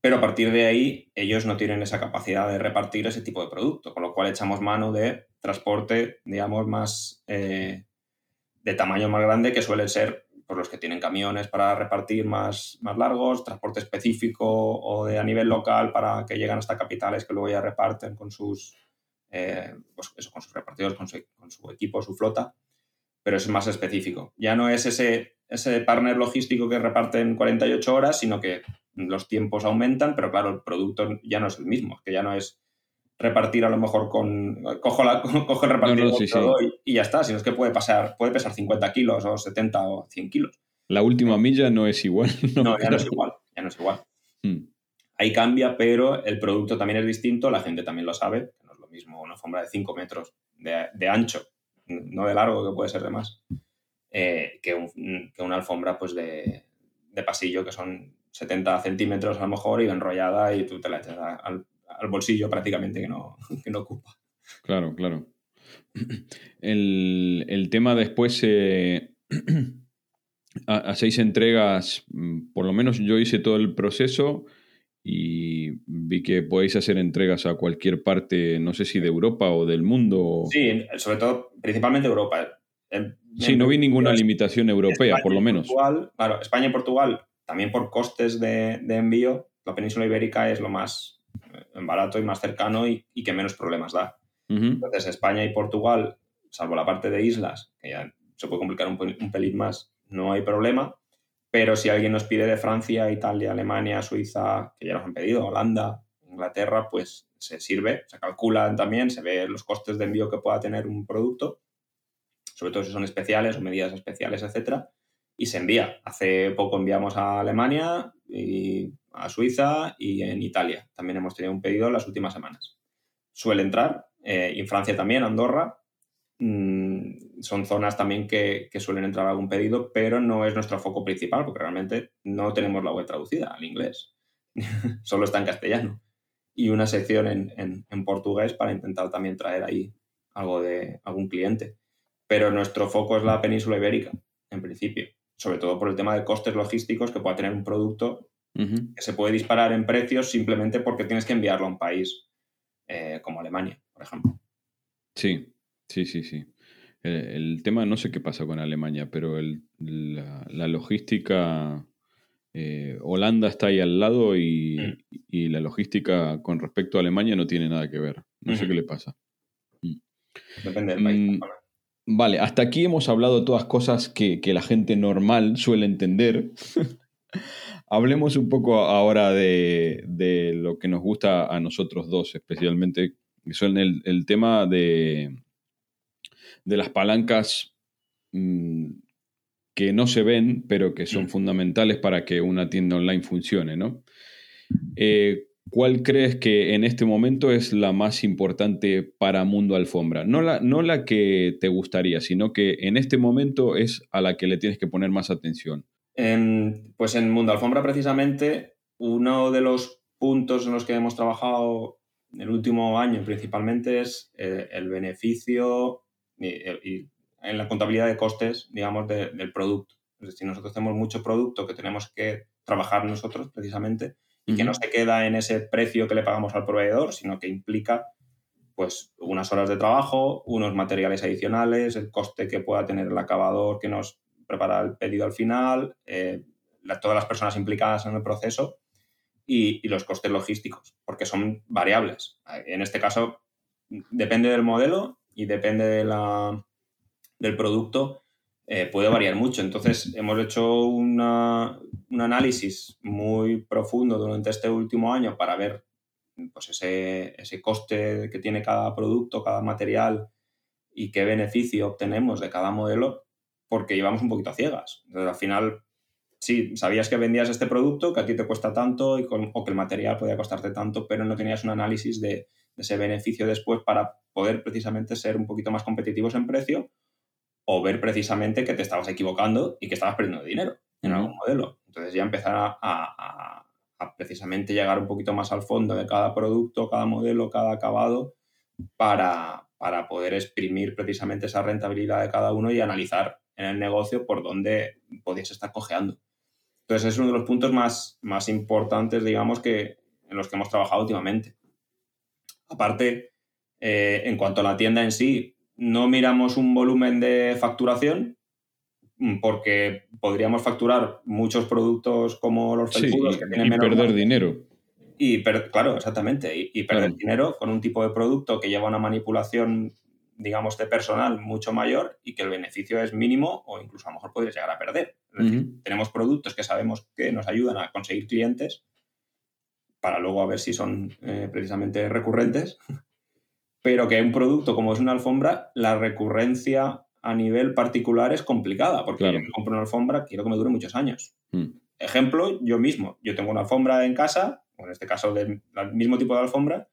Pero a partir de ahí, ellos no tienen esa capacidad de repartir ese tipo de producto, con lo cual echamos mano de transporte, digamos, más eh, de tamaño más grande, que suelen ser por los que tienen camiones para repartir más, más largos, transporte específico o de a nivel local para que lleguen hasta capitales que luego ya reparten con sus, eh, pues eso, con sus repartidores, con su, con su equipo, su flota, pero es más específico. Ya no es ese ese partner logístico que reparte en 48 horas, sino que los tiempos aumentan, pero claro, el producto ya no es el mismo, que ya no es repartir a lo mejor con cojo, la, cojo el repartidor Y, ya está, sino es que puede pasar, puede pesar 50 kilos o 70 o 100 kilos. La última milla no es igual. No, ya no es igual, ya no es igual. Hmm. Ahí cambia, pero el producto también es distinto, la gente también lo sabe, una alfombra de 5 metros de, de ancho, no de largo, que puede ser de más, eh, que, una alfombra pues de, pasillo que son 70 centímetros a lo mejor y enrollada y tú te la echas al, bolsillo prácticamente que no, no ocupa. Claro, claro. El, tema después, eh, hacéis entregas, mm, por lo menos yo hice todo el proceso y vi que podéis hacer entregas a cualquier parte, no sé si de Europa o del mundo. Sí, sobre todo, principalmente Europa. Sí, no vi ninguna limitación europea, por lo menos. claro, España y Portugal, también por costes de, envío, la península ibérica es lo más eh, barato y más cercano y, que menos problemas da. Entonces, España y Portugal, salvo la parte de islas, que ya se puede complicar un, un pelín más, no hay problema. Pero si alguien nos pide de Francia, Italia, Alemania, Suiza, que ya nos han pedido, Holanda, Inglaterra, pues se sirve, se calculan también, se ve los costes de envío que pueda tener un producto sobre todo si son especiales o medidas especiales, etcétera, y se envía. Hace poco enviamos a Alemania, y a Suiza y en Italia. También hemos tenido un pedido las últimas semanas. Suele entrar, eh, y en Francia también, Andorra. Mm, son zonas también que, suelen entrar algún pedido, pero no es nuestro foco principal, porque realmente no tenemos la web traducida al inglés. Solo está en castellano. Y una sección en, en portugués para intentar también traer ahí algo de algún cliente pero nuestro foco es la península ibérica, en principio, sobre todo por el tema de costes logísticos que pueda tener un producto que se puede disparar en precios simplemente porque tienes que enviarlo a un país eh, como Alemania, por ejemplo. Sí, sí, sí, sí. El, tema, no sé qué pasa con Alemania, pero la, logística, eh, Holanda está ahí al lado mm. y, la logística con respecto a Alemania no tiene nada que ver. No sé qué le pasa. Mm. Depende del país. Mm, Vale, hasta aquí hemos hablado de todas cosas que, la gente normal suele entender. Hablemos un poco ahora de, lo que nos gusta a nosotros dos, especialmente, que son el, tema de, de las palancas mm, que no se ven, pero que son mm. fundamentales para que una tienda online funcione, ¿no? Eh, ¿Cuál crees que en este momento es la más importante para Mundo Alfombra? No la, no la que te gustaría, sino que en este momento es a la que le tienes que poner más atención. pues en Mundo Alfombra, precisamente, uno de los puntos en los que hemos trabajado el último año principalmente es eh, el beneficio y, en la contabilidad de costes, digamos, del producto. Es decir, nosotros tenemos mucho producto que tenemos que trabajar nosotros precisamente y que no se queda en ese precio que le pagamos al proveedor, sino que implica pues unas horas de trabajo, unos materiales adicionales, el coste que pueda tener el acabador que nos prepara el pedido al final, eh, todas las personas implicadas en el proceso y, los costes logísticos, porque son variables. En este caso, depende del modelo y depende de la, del producto, eh, puede variar mucho. Entonces, hemos hecho una, un análisis muy profundo durante este último año para ver pues, ese, ese coste que tiene cada producto, cada material y qué beneficio obtenemos de cada modelo, porque llevamos un poquito a ciegas. Al final, sí, sabías que vendías este producto, que a ti te cuesta tanto y o que el material podía costarte tanto, pero no tenías un análisis de, ese beneficio después para poder precisamente ser un poquito más competitivos en precio o ver precisamente que te estabas equivocando y que estabas perdiendo dinero en algún modelo. Entonces ya empezar a, precisamente llegar un poquito más al fondo de cada producto, cada modelo, cada acabado, para, para poder exprimir precisamente esa rentabilidad de cada uno y analizar en el negocio por dónde podías estar cojeando. Entonces es uno de los puntos más, más importantes, digamos, que, en los que hemos trabajado últimamente. Aparte, eh, en cuanto a la tienda en sí, no miramos un volumen de facturación mm, porque podríamos facturar muchos productos como los felpudos que tienen y perder dinero. Y claro, exactamente. Y, perder dinero con un tipo de producto que lleva una manipulación, digamos, de personal mucho mayor y que el beneficio es mínimo o incluso a lo mejor podrías llegar a perder. tenemos productos que sabemos que nos ayudan a conseguir clientes para luego a ver si son eh, precisamente recurrentes pero que un producto como es una alfombra, la recurrencia a nivel particular es complicada, porque claro. yo compro una alfombra, quiero que me dure muchos años. Hmm. Ejemplo, yo mismo, yo tengo una alfombra en casa, o en este caso del, mismo tipo de alfombra,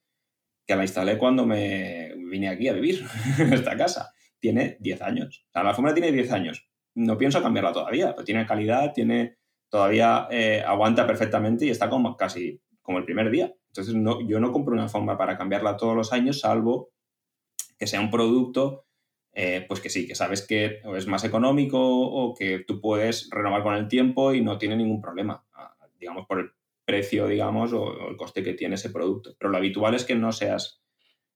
que la instalé cuando me vine aquí a vivir en esta casa. Tiene 10 años. O sea, la alfombra tiene 10 años. No pienso cambiarla todavía, pero tiene calidad, tiene todavía eh, aguanta perfectamente y está como casi como el primer día. Entonces, no, yo no compro una alfombra para cambiarla todos los años, salvo que sea un producto, eh, pues que sí, que sabes que es más económico o que tú puedes renovar con el tiempo y no tiene ningún problema, digamos, por el precio, digamos, o, el coste que tiene ese producto. Pero lo habitual es que no seas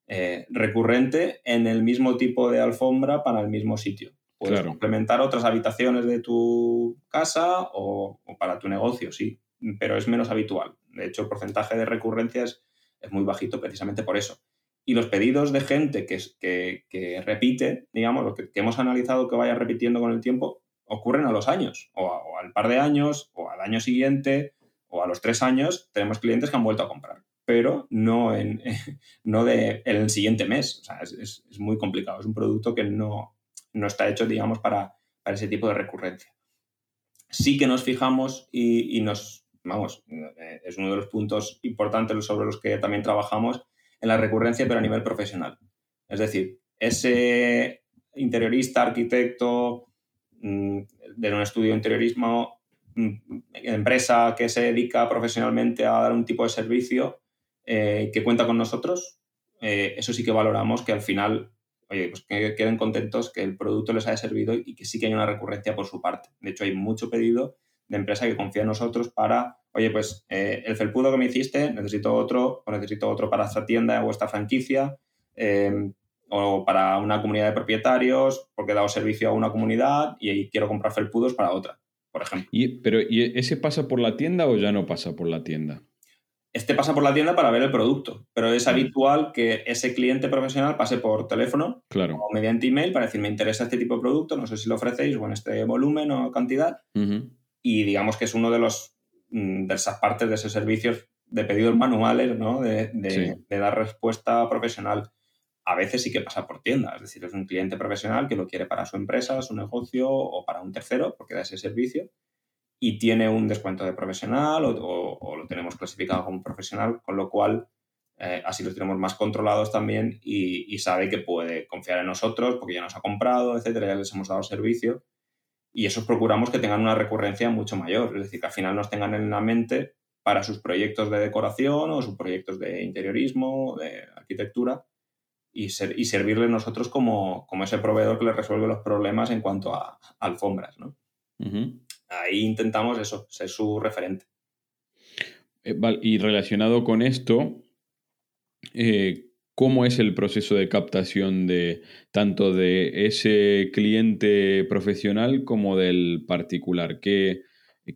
eh, recurrente en el mismo tipo de alfombra para el mismo sitio. Puedes complementar otras habitaciones de tu casa o, o, para tu negocio, sí, pero es menos habitual. De hecho, el porcentaje de recurrencias es muy bajito precisamente por eso. Y los pedidos de gente que, que, repite, digamos, lo que, hemos analizado que vaya repitiendo con el tiempo, ocurren a los años, o, al par de años, o al año siguiente, o a los tres años, tenemos clientes que han vuelto a comprar, pero no en, no de, el siguiente mes. O sea, es, muy complicado. Es un producto que no, no está hecho, digamos, para, para, ese tipo de recurrencia. Sí que nos fijamos y nos vamos, eh, es uno de los puntos importantes sobre los que también trabajamos en la recurrencia, pero a nivel profesional. Es decir, ese interiorista, arquitecto mm, de un estudio de interiorismo, mm, empresa que se dedica profesionalmente a dar un tipo de servicio eh, que cuenta con nosotros, eh, eso sí que valoramos que al final, oye, pues que queden contentos, que el producto les haya servido y que sí que haya una recurrencia por su parte. De hecho, hay mucho pedido de empresa que confía en nosotros para, oye, pues eh, el felpudo que me hiciste, necesito otro, o necesito otro para esta tienda o esta franquicia, eh, o para una comunidad de propietarios, porque he dado servicio a una comunidad y quiero comprar felpudos para otra, por ejemplo. ¿Y, pero, ¿y ese pasa por la tienda o ya no pasa por la tienda? Este pasa por la tienda para ver el producto, pero es habitual que ese cliente profesional pase por teléfono claro. o mediante email para decir, me interesa este tipo de producto, no sé si lo ofrecéis o en este volumen o cantidad y digamos que es uno de los mm, de esas partes de esos servicios de pedidos manuales, ¿no? De, dar respuesta profesional. a veces sí que pasa por tienda, es decir, es un cliente profesional que lo quiere para su empresa, su negocio o para un tercero, porque da ese servicio, y tiene un descuento de profesional o, lo tenemos clasificado como profesional, con lo cual eh, así los tenemos más controlados también y, y, sabe que puede confiar en nosotros porque ya nos ha comprado, etcétera, ya les hemos dado servicio y esos procuramos que tengan una recurrencia mucho mayor, es decir, que al final nos tengan en la mente para sus proyectos de decoración o sus proyectos de interiorismo, de arquitectura, y, ser, y servirle nosotros como, como, ese proveedor que le resuelve los problemas en cuanto a, alfombras. ¿no? Ahí intentamos eso, ser su referente. Eh, y relacionado con esto, eh, ¿cómo es el proceso de captación de tanto de ese cliente profesional como del particular? ¿Qué,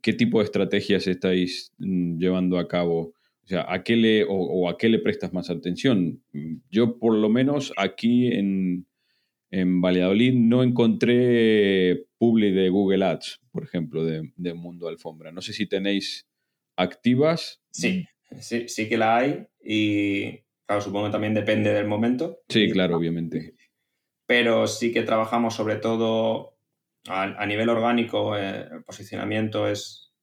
qué tipo de estrategias estáis mm, llevando a cabo? O sea, ¿a qué le, o, a qué le prestas más atención? Yo, por lo menos, aquí en, en Valladolid no encontré publi de Google Ads, por ejemplo, de, Mundo Alfombra. No sé si tenéis activas. Sí, sí, sí que la hay y, claro, supongo que también depende del momento. Sí, claro, obviamente. Pero sí que trabajamos sobre todo a, nivel orgánico, eh, el posicionamiento es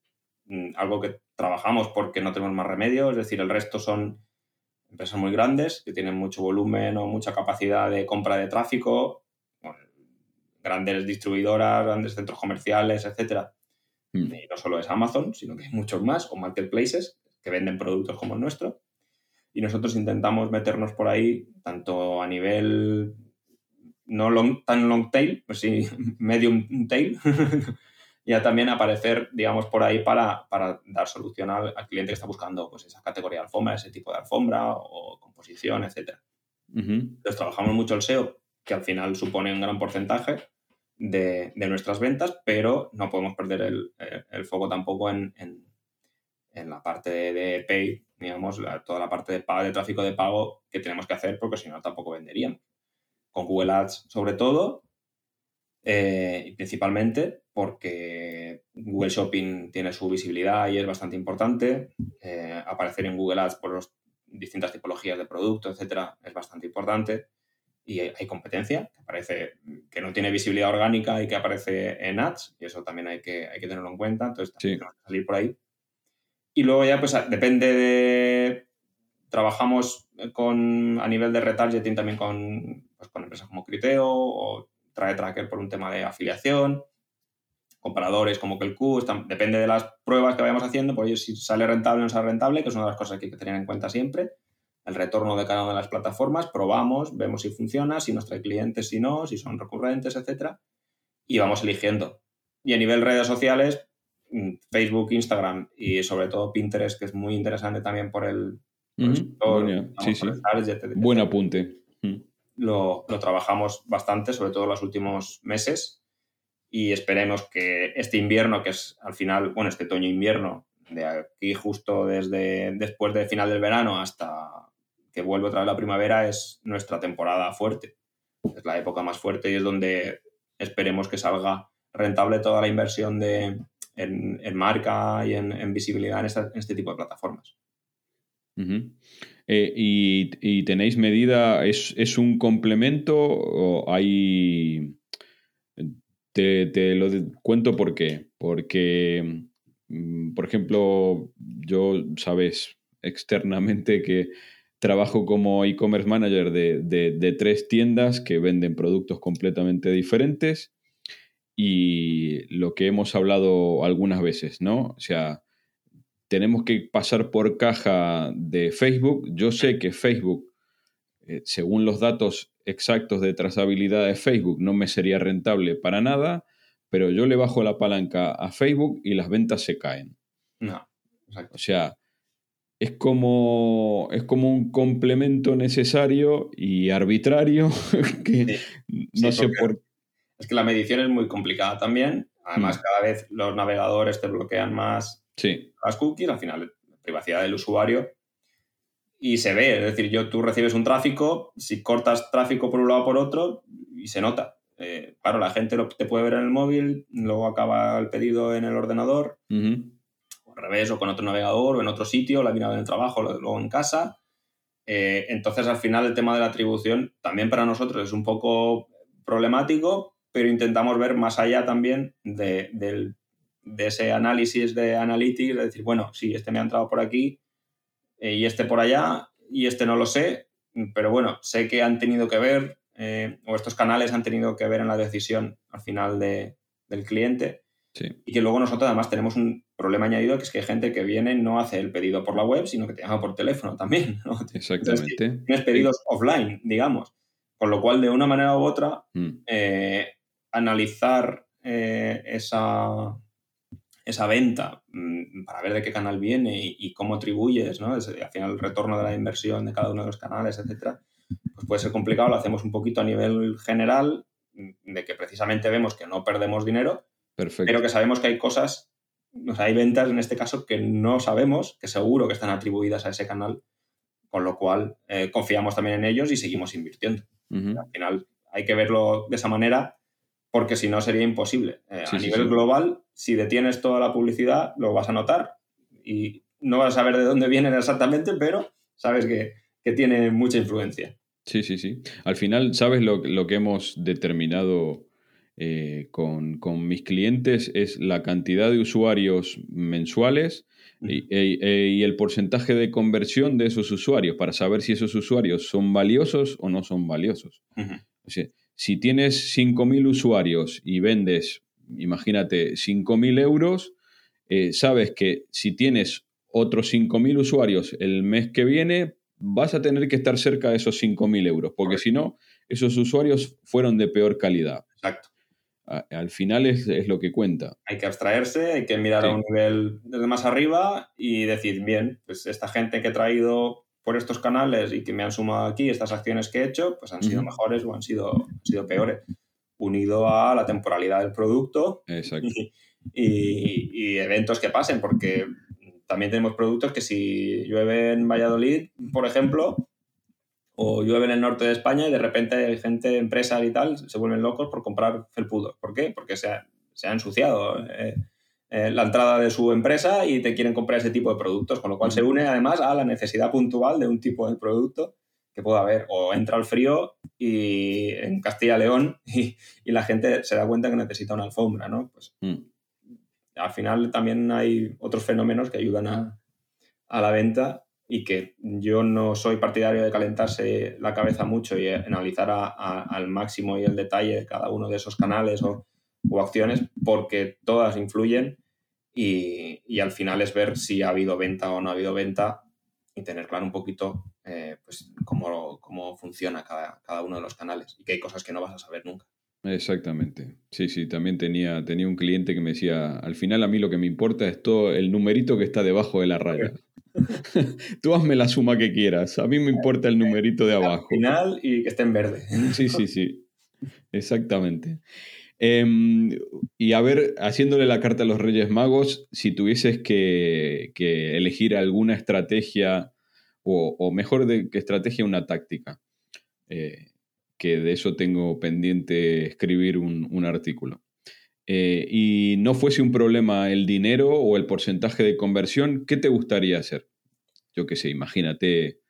mm, algo que trabajamos porque no tenemos más remedio, es decir, el resto son empresas muy grandes que tienen mucho volumen o mucha capacidad de compra de tráfico, grandes distribuidoras, grandes centros comerciales, etc. Mm. Y no solo es Amazon, sino que hay muchos más, o marketplaces que venden productos como el nuestro. Y nosotros intentamos meternos por ahí, tanto a nivel no tan long tail, pues sí, medium tail, y también aparecer, digamos, por ahí para, dar solución al, cliente que está buscando pues, esa categoría de alfombra, ese tipo de alfombra o composición, etc. Entonces trabajamos mucho el SEO, que al final supone un gran porcentaje de, nuestras ventas, pero no podemos perder el, eh, foco tampoco en, la parte de, pay, digamos, toda la parte de, pago, de tráfico de pago que tenemos que hacer, porque si no tampoco venderíamos. Con Google Ads sobre todo, eh, principalmente porque Google Shopping tiene su visibilidad y es bastante importante. Eh, aparecer en Google Ads por las distintas tipologías de productos, etcétera, es bastante importante. Y hay, competencia, que aparece, que no tiene visibilidad orgánica y que aparece en ads, y eso también hay que, hay que tenerlo en cuenta. Entonces, tenemos que salir por ahí. Y luego ya, pues depende de. Trabajamos con, a nivel de retargeting también con, pues, con empresas como Criteo o trae tracker por un tema de afiliación, comparadores como que el Q, depende de las pruebas que vayamos haciendo, pues si sale rentable o no sale rentable, que es una de las cosas que hay que tener en cuenta siempre. El retorno de cada una de las plataformas, probamos, vemos si funciona, si nos trae clientes, si no, si son recurrentes, etcétera, y vamos eligiendo. Y a nivel redes sociales, Facebook, Instagram y sobre todo Pinterest, que es muy interesante también por el, Buen apunte. Lo, trabajamos bastante, sobre todo los últimos meses, y esperemos que este invierno, que es al final, bueno, este otoño-invierno, de aquí justo desde después del final del verano hasta que vuelve otra vez la primavera, es nuestra temporada fuerte. Es la época más fuerte y es donde esperemos que salga rentable toda la inversión de, en, marca y en, visibilidad en, este tipo de plataformas. Eh, y, tenéis medida, ¿es, un complemento o hay... Te, lo cuento por qué. Porque, mm, por ejemplo, yo, sabes, externamente que trabajo como e-commerce manager de, de, tres tiendas que venden productos completamente diferentes y lo que hemos hablado algunas veces, ¿no? O sea, tenemos que pasar por caja de Facebook. Yo sé que Facebook, eh, según los datos exactos de trazabilidad de Facebook, no me sería rentable para nada, pero yo le bajo la palanca a Facebook y las ventas se caen. No, O sea, es como, es como un complemento necesario y arbitrario que no sé por Es que la medición es muy complicada también. Además, mm. cada vez los navegadores te bloquean más sí. las cookies, al final, privacidad del usuario. Y se ve, es decir, yo, tú recibes un tráfico, si cortas tráfico por un lado o por otro, y se nota. Eh, claro, la gente lo, te puede ver en el móvil, luego acaba el pedido en el ordenador, o al revés, o con otro navegador, o en otro sitio, la mirado en el trabajo, luego en casa. Eh, entonces, al final, el tema de la atribución también para nosotros es un poco problemático, pero intentamos ver más allá también de, ese análisis de analytics, de decir, bueno, sí, este me ha entrado por aquí eh, y este por allá y este no lo sé, pero bueno, sé que han tenido que ver, eh, o estos canales han tenido que ver en la decisión al final del cliente. Y que luego nosotros además tenemos un problema añadido que es que hay gente que viene no hace el pedido por la web, sino que te llama por teléfono también. Exactamente. tienes pedidos offline, digamos. Con lo cual, de una manera u otra, mm. eh, analizar eh, esa, esa venta mm, para ver de qué canal viene y, cómo atribuyes, ¿no? al final el retorno de la inversión de cada uno de los canales, etcétera, pues puede ser complicado. Lo hacemos un poquito a nivel general, mm, de que precisamente vemos que no perdemos dinero, pero que sabemos que hay cosas, o sea, hay ventas en este caso que no sabemos, que seguro que están atribuidas a ese canal, con lo cual eh, confiamos también en ellos y seguimos invirtiendo. Al final hay que verlo de esa manera porque si no sería imposible. Eh, a nivel global, si detienes toda la publicidad, lo vas a notar y no vas a saber de dónde vienen exactamente, pero sabes que, que tiene mucha influencia. Sí, sí, sí. Al final, ¿sabes lo, lo que hemos determinado eh, con, mis clientes es la cantidad de usuarios mensuales e, y, el porcentaje de conversión de esos usuarios para saber si esos usuarios son valiosos o no son valiosos. Si tienes 5.000 usuarios y vendes, imagínate, 5.000 euros, eh, sabes que si tienes otros 5.000 usuarios el mes que viene, vas a tener que estar cerca de esos 5.000 euros, porque si no, esos usuarios fueron de peor calidad. Exacto al final es, lo que cuenta. Hay que abstraerse, hay que mirar a un nivel desde más arriba y decir, bien, pues esta gente que he traído por estos canales y que me han sumado aquí, estas acciones que he hecho, pues han sido mejores o han sido, sido peores, unido a la temporalidad del producto y, eventos que pasen, porque también tenemos productos que si llueve en Valladolid, por ejemplo, o llueve en el norte de España y de repente hay gente, empresas y tal, se vuelven locos por comprar felpudos. ¿Por qué? Porque se ha, ensuciado eh, eh, la entrada de su empresa y te quieren comprar ese tipo de productos, con lo cual se une además a la necesidad puntual de un tipo de producto que pueda haber. O entra el frío y en Castilla León y, la gente se da cuenta que necesita una alfombra, ¿no? Pues mm. al final también hay otros fenómenos que ayudan a, a la venta y que yo no soy partidario de calentarse la cabeza mucho y analizar al máximo y el detalle de cada uno de esos canales o, acciones porque todas influyen y, al final es ver si ha habido venta o no ha habido venta y tener claro un poquito eh, pues, cómo, cómo funciona cada, cada, uno de los canales y que hay cosas que no vas a saber nunca. Exactamente. Sí, sí, también tenía, tenía un cliente que me decía, al final a mí lo que me importa es todo el numerito que está debajo de la raya. Tú hazme la suma que quieras. A mí me importa el numerito de abajo. final y que esté en verde. Sí, sí, sí. Exactamente. Em, y a ver, haciéndole la carta a los Reyes Magos, si tuvieses que, elegir alguna estrategia, o, mejor de que estrategia, una táctica, eh, que de eso tengo pendiente escribir un artículo. Eh, y no fuese un problema el dinero o el porcentaje de conversión, ¿qué te gustaría hacer? Yo qué sé, imagínate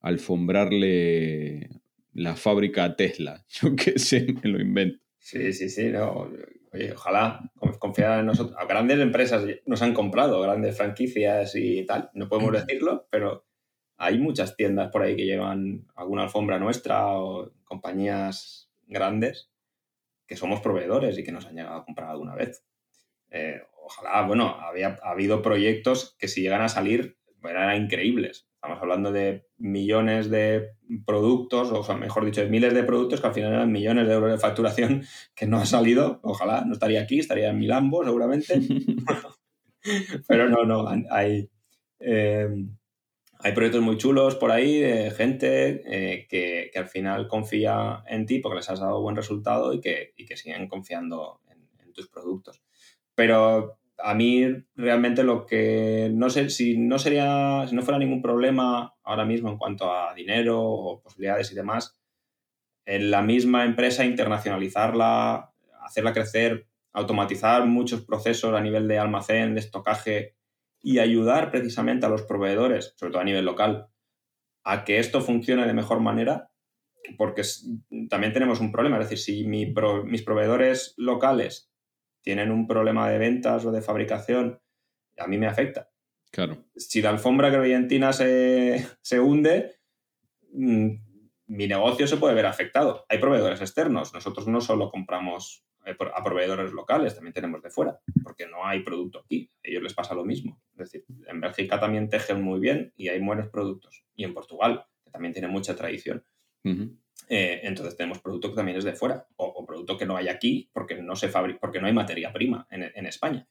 alfombrarle la fábrica a Tesla. Yo qué sé, me lo invento. Sí, sí, sí. No. Oye, ojalá confiar en nosotros. A grandes empresas nos han comprado, grandes franquicias y tal. No podemos decirlo, pero hay muchas tiendas por ahí que llevan alguna alfombra nuestra o compañías grandes que somos proveedores y que nos han llegado a comprar alguna vez. Eh, ojalá, bueno, había ha habido proyectos que si llegan a salir eran increíbles. Estamos hablando de millones de productos, o sea, mejor dicho, de miles de productos que al final eran millones de euros de facturación que no ha salido. Ojalá, no estaría aquí, estaría en Milambo seguramente. Pero no, no, hay, eh, hay proyectos muy chulos por ahí de gente eh, que, al final confía en ti porque les has dado buen resultado y que, y que siguen confiando en, tus productos. Pero a mí realmente lo que no sé si no sería, si no fuera ningún problema ahora mismo en cuanto a dinero o posibilidades y demás, en la misma empresa internacionalizarla, hacerla crecer, automatizar muchos procesos a nivel de almacén, de estocaje y ayudar precisamente a los proveedores, sobre todo a nivel local, a que esto funcione de mejor manera, porque también tenemos un problema. Es decir, si mis proveedores locales tienen un problema de ventas o de fabricación, a mí me afecta. Claro. Si la alfombra greyentina se, se hunde, mm, mi negocio se puede ver afectado. Hay proveedores externos. Nosotros no solo compramos eh, a proveedores locales, también tenemos de fuera, porque no hay producto aquí. A ellos les pasa lo mismo. Es decir, en Bélgica también tejen muy bien y hay buenos productos. Y en Portugal, que también tiene mucha tradición. Eh, entonces tenemos producto que también es de fuera, o, producto que no hay aquí porque no se fabrica, porque no hay materia prima en, España.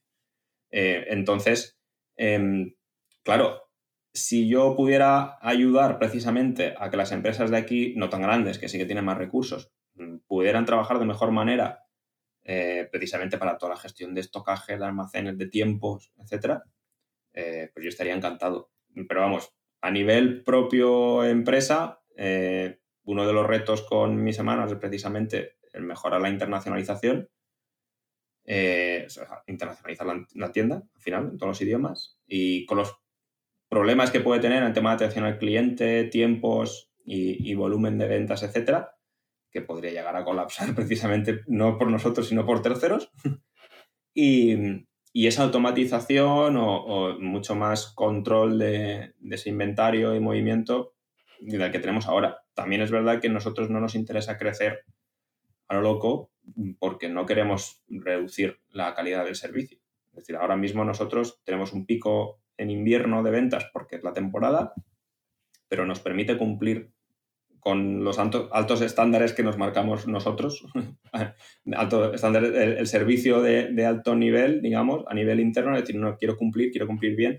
Eh, entonces, em, claro, si yo pudiera ayudar precisamente a que las empresas de aquí, no tan grandes, que sí que tienen más recursos, mm, pudieran trabajar de mejor manera eh, precisamente para toda la gestión de estocaje, de almacenes, de tiempos, etcétera, pues yo estaría encantado. Pero vamos, a nivel propio empresa, uno de los retos con mis hermanos es precisamente el mejorar la internacionalización, internacionalizar la, tienda, al final, en todos los idiomas, y con los problemas que puede tener en el tema de atención al cliente, tiempos y, y volumen de ventas, etcétera, que podría llegar a colapsar precisamente no por nosotros, sino por terceros. y, esa automatización o, mucho más control de, ese inventario y movimiento del que tenemos ahora. También es verdad que a nosotros no nos interesa crecer a lo loco porque no queremos reducir la calidad del servicio. Es decir, ahora mismo nosotros tenemos un pico en invierno de ventas porque es la temporada, pero nos permite cumplir con los altos estándares que nos marcamos nosotros, alto estándar, el, servicio de, alto nivel, digamos, a nivel interno, es decir, no quiero cumplir, quiero cumplir bien,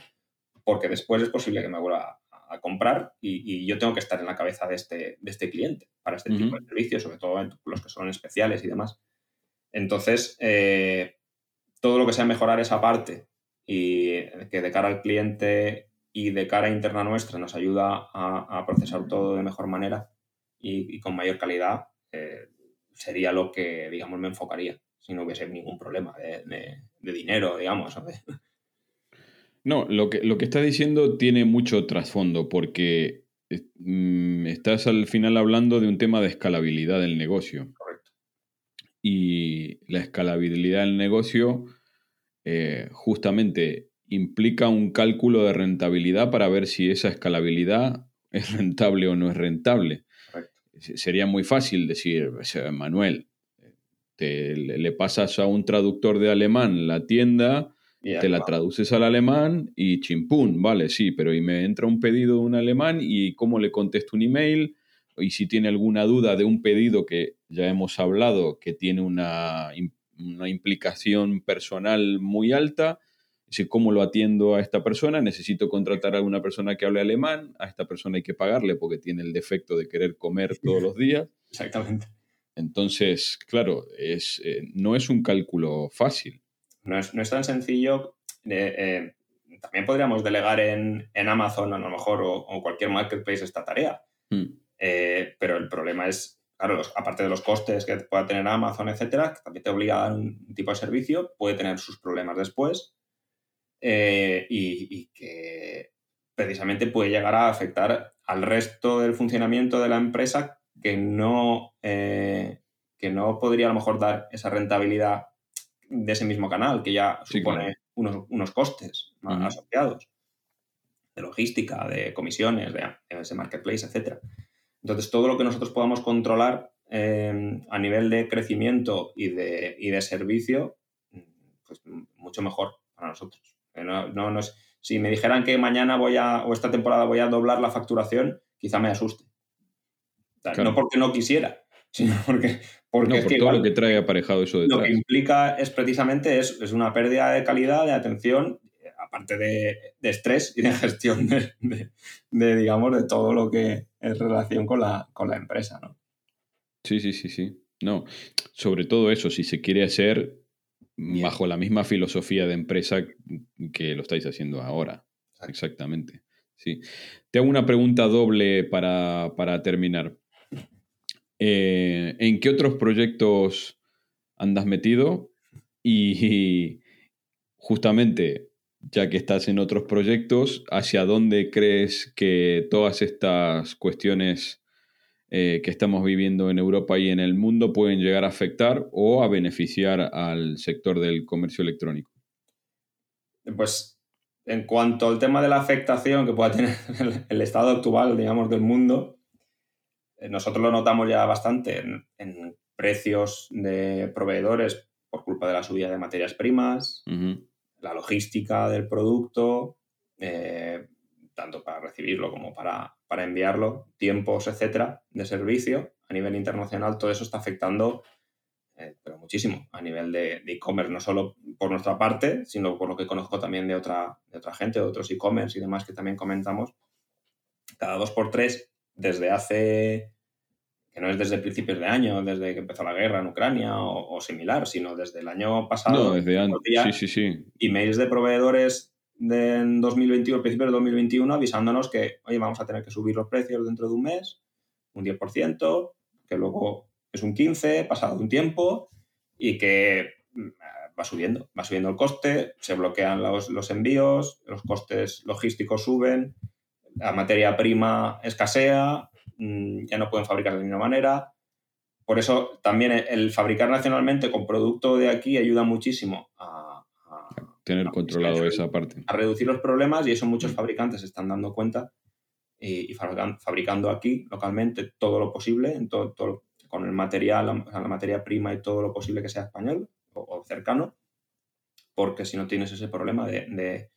porque después es posible que me vuelva a, comprar y, yo tengo que estar en la cabeza de este, de este cliente para este tipo de servicios, sobre todo los que son especiales y demás. Entonces, eh, todo lo que sea mejorar esa parte y que de cara al cliente y de cara interna nuestra nos ayuda a, procesar todo de mejor manera y, con mayor calidad, eh, sería lo que, digamos, me enfocaría si no hubiese ningún problema de, dinero, digamos. No, lo que, lo que estás diciendo tiene mucho trasfondo porque mm, estás al final hablando de un tema de escalabilidad del negocio. Correcto. Y la escalabilidad del negocio eh, justamente implica un cálculo de rentabilidad para ver si esa escalabilidad es rentable o no es rentable. Sería muy fácil decir, Manuel, te, le pasas a un traductor de alemán la tienda, te la traduces al alemán y chimpún, vale, sí, pero y me entra un pedido de un alemán y cómo le contesto un email y si tiene alguna duda de un pedido que ya hemos hablado que tiene una, una implicación personal muy alta, decir, ¿cómo lo atiendo a esta persona? Necesito contratar a una persona que hable alemán, a esta persona hay que pagarle porque tiene el defecto de querer comer todos los días. Exactamente. Entonces, claro, es, eh, no es un cálculo fácil. No es, tan sencillo. Eh, eh, también podríamos delegar en, Amazon a lo mejor o, cualquier marketplace esta tarea. Hmm. pero el problema es, claro, aparte de los costes que pueda tener Amazon, etcétera, que también te obliga a dar un tipo de servicio, puede tener sus problemas después eh, y, que precisamente puede llegar a afectar al resto del funcionamiento de la empresa que no, eh, que no podría a lo mejor dar esa rentabilidad de ese mismo canal, que ya supone unos, costes más asociados de logística, de comisiones, de, ese marketplace, etc. Entonces, todo lo que nosotros podamos controlar eh, a nivel de crecimiento y de, y de servicio, pues mucho mejor para nosotros. No, si me dijeran que mañana voy a, o esta temporada voy a doblar la facturación, quizá me asuste. No porque no quisiera, sino porque, porque por todo lo que trae aparejado eso detrás. Lo que implica es precisamente es, es una pérdida de calidad, de atención, aparte de, estrés y de gestión de, digamos, de todo lo que es relación con la, con la empresa, ¿no? Sí, sí, sí, sí. No, sobre todo eso, si se quiere hacer bajo la misma filosofía de empresa que lo estáis haciendo ahora. Exactamente. Sí. Te hago una pregunta doble para, terminar. Eh, ¿En qué otros proyectos andas metido? Y, justamente ya que estás en otros proyectos, ¿hacia dónde crees que todas estas cuestiones eh, que estamos viviendo en Europa y en el mundo pueden llegar a afectar o a beneficiar al sector del comercio electrónico? Pues en cuanto al tema de la afectación que pueda tener el estado actual, digamos, del mundo, nosotros lo notamos ya bastante en, precios de proveedores por culpa de la subida de materias primas, la logística del producto, eh, tanto para recibirlo como para, enviarlo, tiempos, etcétera, de servicio a nivel internacional, todo eso está afectando eh, pero muchísimo a nivel de e-commerce, no solo por nuestra parte, sino por lo que conozco también de otra, de otra gente, de otros e-commerce y demás que también comentamos. Cada dos por tres, desde hace, que no es desde principios de año, desde que empezó la guerra en Ucrania o, similar, sino desde el año pasado. No, desde antes. Sí, sí, sí. Emails de proveedores de 2021, principio de 2021, avisándonos que, oye, vamos a tener que subir los precios dentro de un mes, un 10%, que luego es un 15%, pasado un tiempo, y que mm, va subiendo, va subiendo el coste, se bloquean los, los envíos, los costes logísticos suben, la materia prima escasea, mm, ya no pueden fabricar de la misma manera. Por eso también el fabricar nacionalmente con producto de aquí ayuda muchísimo a, tener controlado esa parte. A reducir los problemas y eso muchos mm. fabricantes se están dando cuenta y, fabricando aquí localmente todo lo posible, en todo, con el material, la, materia prima y todo lo posible que sea español o, cercano, porque si no tienes ese problema de,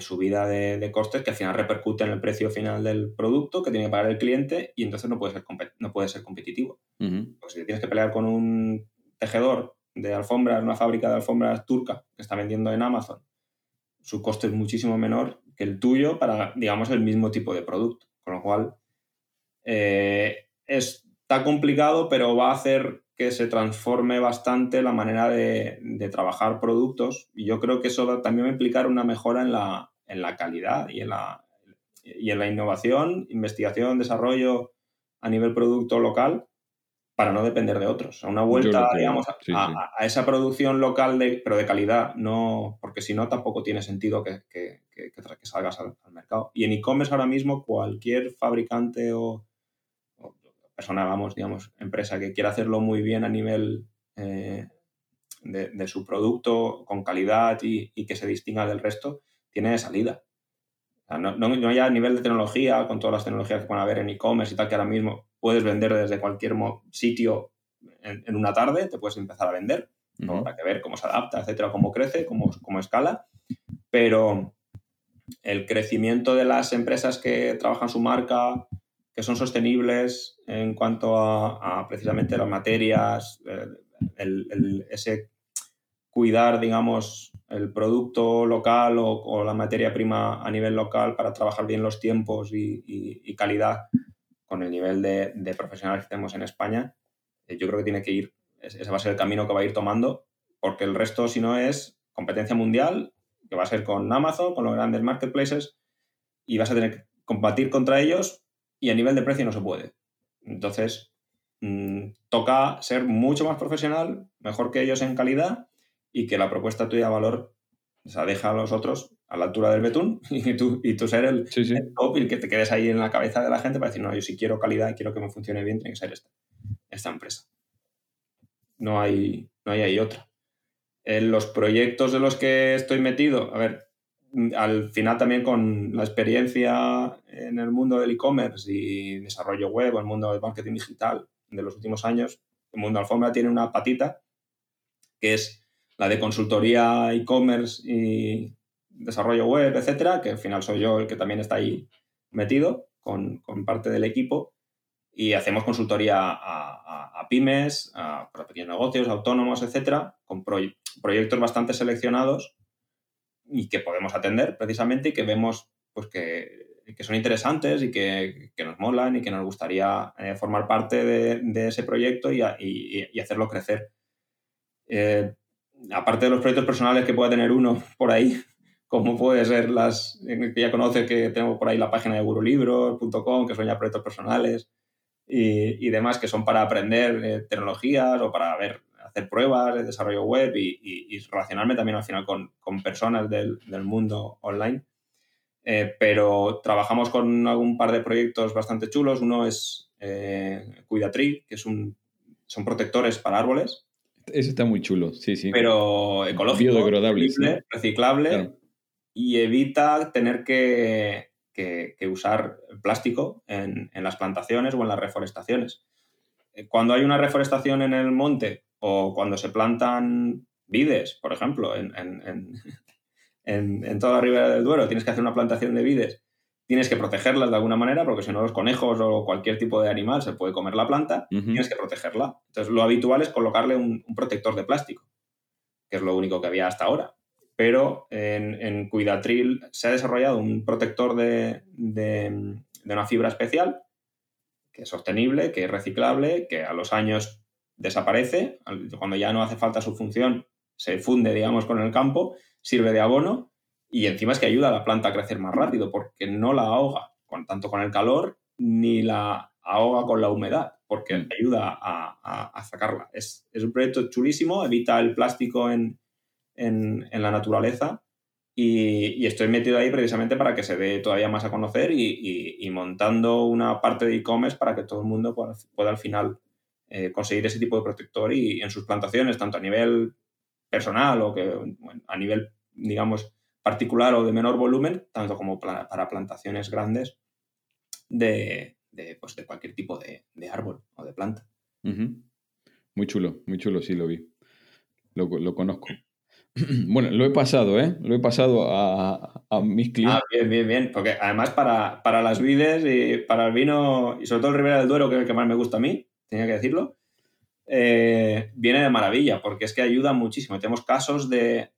subida de, costes que al final repercute en el precio final del producto que tiene que pagar el cliente y entonces no puede ser, no puede ser competitivo. Pues si tienes que pelear con un tejedor de alfombras, una fábrica de alfombras turca que está vendiendo en Amazon, su coste es muchísimo menor que el tuyo para, digamos, el mismo tipo de producto. Con lo cual, eh, está complicado, pero va a hacer que se transforme bastante la manera de, trabajar productos. Y yo creo que eso también va a implicar una mejora en la, en la calidad y en la, y en la innovación, investigación, desarrollo a nivel producto local para no depender de otros. A una vuelta, digamos, a, esa producción local, de, pero de calidad, no, porque si no, tampoco tiene sentido que, que, que, salgas al, mercado. Y en e-commerce ahora mismo, cualquier fabricante o, persona, vamos, digamos, empresa que quiera hacerlo muy bien a nivel eh, de, su producto, con calidad y, que se distinga del resto, tiene salida. no, no, no, ya a nivel de tecnología, con todas las tecnologías que pueden haber en e-commerce y tal, que ahora mismo puedes vender desde cualquier sitio en, una tarde, te puedes empezar a vender. Habrá que ver cómo se adapta, etcétera, cómo crece, cómo, cómo escala. Pero el crecimiento de las empresas que trabajan su marca, que son sostenibles en cuanto a, precisamente las materias, el, ese cuidar, digamos, el producto local o, la materia prima a nivel local para trabajar bien los tiempos y calidad con el nivel de, profesionales que tenemos en España, eh, yo creo que tiene que ir, ese va a ser el camino que va a ir tomando, porque el resto, si no, es competencia mundial, que va a ser con Amazon, con los grandes marketplaces, y vas a tener que combatir contra ellos y a nivel de precio no se puede. Entonces, mm, toca ser mucho más profesional, mejor que ellos en calidad y que la propuesta tuya de valor o sea, deja a los otros a la altura del betún y tú, y tú ser el, top y el que te quedes ahí en la cabeza de la gente para decir, no, yo si quiero calidad y quiero que me funcione bien, tiene que ser esta, esta empresa. No hay, no hay ahí otra. En los proyectos de los que estoy metido, a ver, al final también con la experiencia en el mundo del e-commerce y desarrollo web o el mundo del marketing digital de los últimos años, el mundo alfombra tiene una patita que es la de consultoría e-commerce y desarrollo web, etcétera, que al final soy yo el que también está ahí metido con, parte del equipo. Y hacemos consultoría a, pymes, a, pequeños negocios, autónomos, etcétera, con proyectos bastante seleccionados y que podemos atender precisamente y que vemos pues que, son interesantes y que, nos molan y que nos gustaría eh, formar parte de, ese proyecto y, hacerlo crecer. Eh, aparte de los proyectos personales que pueda tener uno por ahí, como puede ser las que ya conoces que tengo por ahí la página de gurulibros.com, que son ya proyectos personales y, demás que son para aprender eh, tecnologías o para ver, hacer pruebas de desarrollo web y, relacionarme también al final con, personas del, mundo online. Eh, pero trabajamos con algún par de proyectos bastante chulos. Uno es eh, Cuidatree, que es un, son protectores para árboles. Ese está muy chulo, sí, sí. Pero ecológico, biodegradable, reciclable y evita tener que, usar plástico en, las plantaciones o en las reforestaciones. Eh, cuando hay una reforestación en el monte o cuando se plantan vides, por ejemplo, en, en toda la ribera del Duero, tienes que hacer una plantación de vides tienes que protegerlas de alguna manera, porque si no los conejos o cualquier tipo de animal se puede comer la planta, tienes que protegerla. Entonces lo habitual es colocarle un, protector de plástico, que es lo único que había hasta ahora. Pero en, en Cuidatril se ha desarrollado un protector de, una fibra especial, que es sostenible, que es reciclable, que a los años desaparece, cuando ya no hace falta su función, se funde, digamos, con el campo, sirve de abono y encima es que ayuda a la planta a crecer más rápido porque no la ahoga con, tanto con el calor ni la ahoga con la humedad porque ayuda a, sacarla. Es, un proyecto chulísimo, evita el plástico en, la naturaleza y, estoy metido ahí precisamente para que se dé todavía más a conocer y, montando una parte de e-commerce para que todo el mundo pueda, al final eh, conseguir ese tipo de protector y en sus plantaciones, tanto a nivel personal o que a nivel, digamos, particular o de menor volumen, tanto como para plantaciones grandes de, pues, de cualquier tipo de, árbol o de planta. Muy chulo, muy chulo, sí lo vi. Lo, conozco. Bueno, lo he pasado, ¿eh? Lo he pasado a, mis clientes. Ah, bien, bien, bien. Porque además para, para, las vides y para el vino, y sobre todo el Ribera del Duero, que es el que más me gusta a mí, tenía que decirlo, eh, viene de maravilla, porque es que ayuda muchísimo. Tenemos casos de,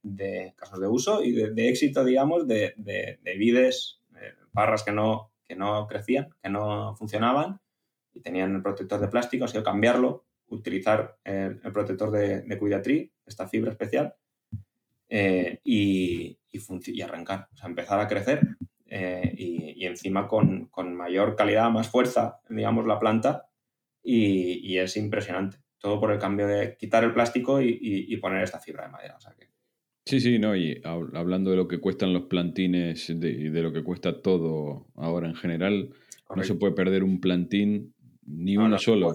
casos de uso y de, éxito, digamos, de, de vides, barras que no, que no crecían, que no funcionaban y tenían el protector de plástico, ha sido cambiarlo, utilizar el, protector de, de Cuidatri, esta fibra especial, eh, y, y, arrancar, o sea, empezar a crecer eh, y, encima con, mayor calidad, más fuerza, digamos, la planta y es impresionante todo por el cambio de quitar el plástico y, poner esta fibra de madera. Sí, sí, no, y hablando de lo que cuestan los plantines y de, lo que cuesta todo ahora en general, no se puede perder un plantín ni uno solo.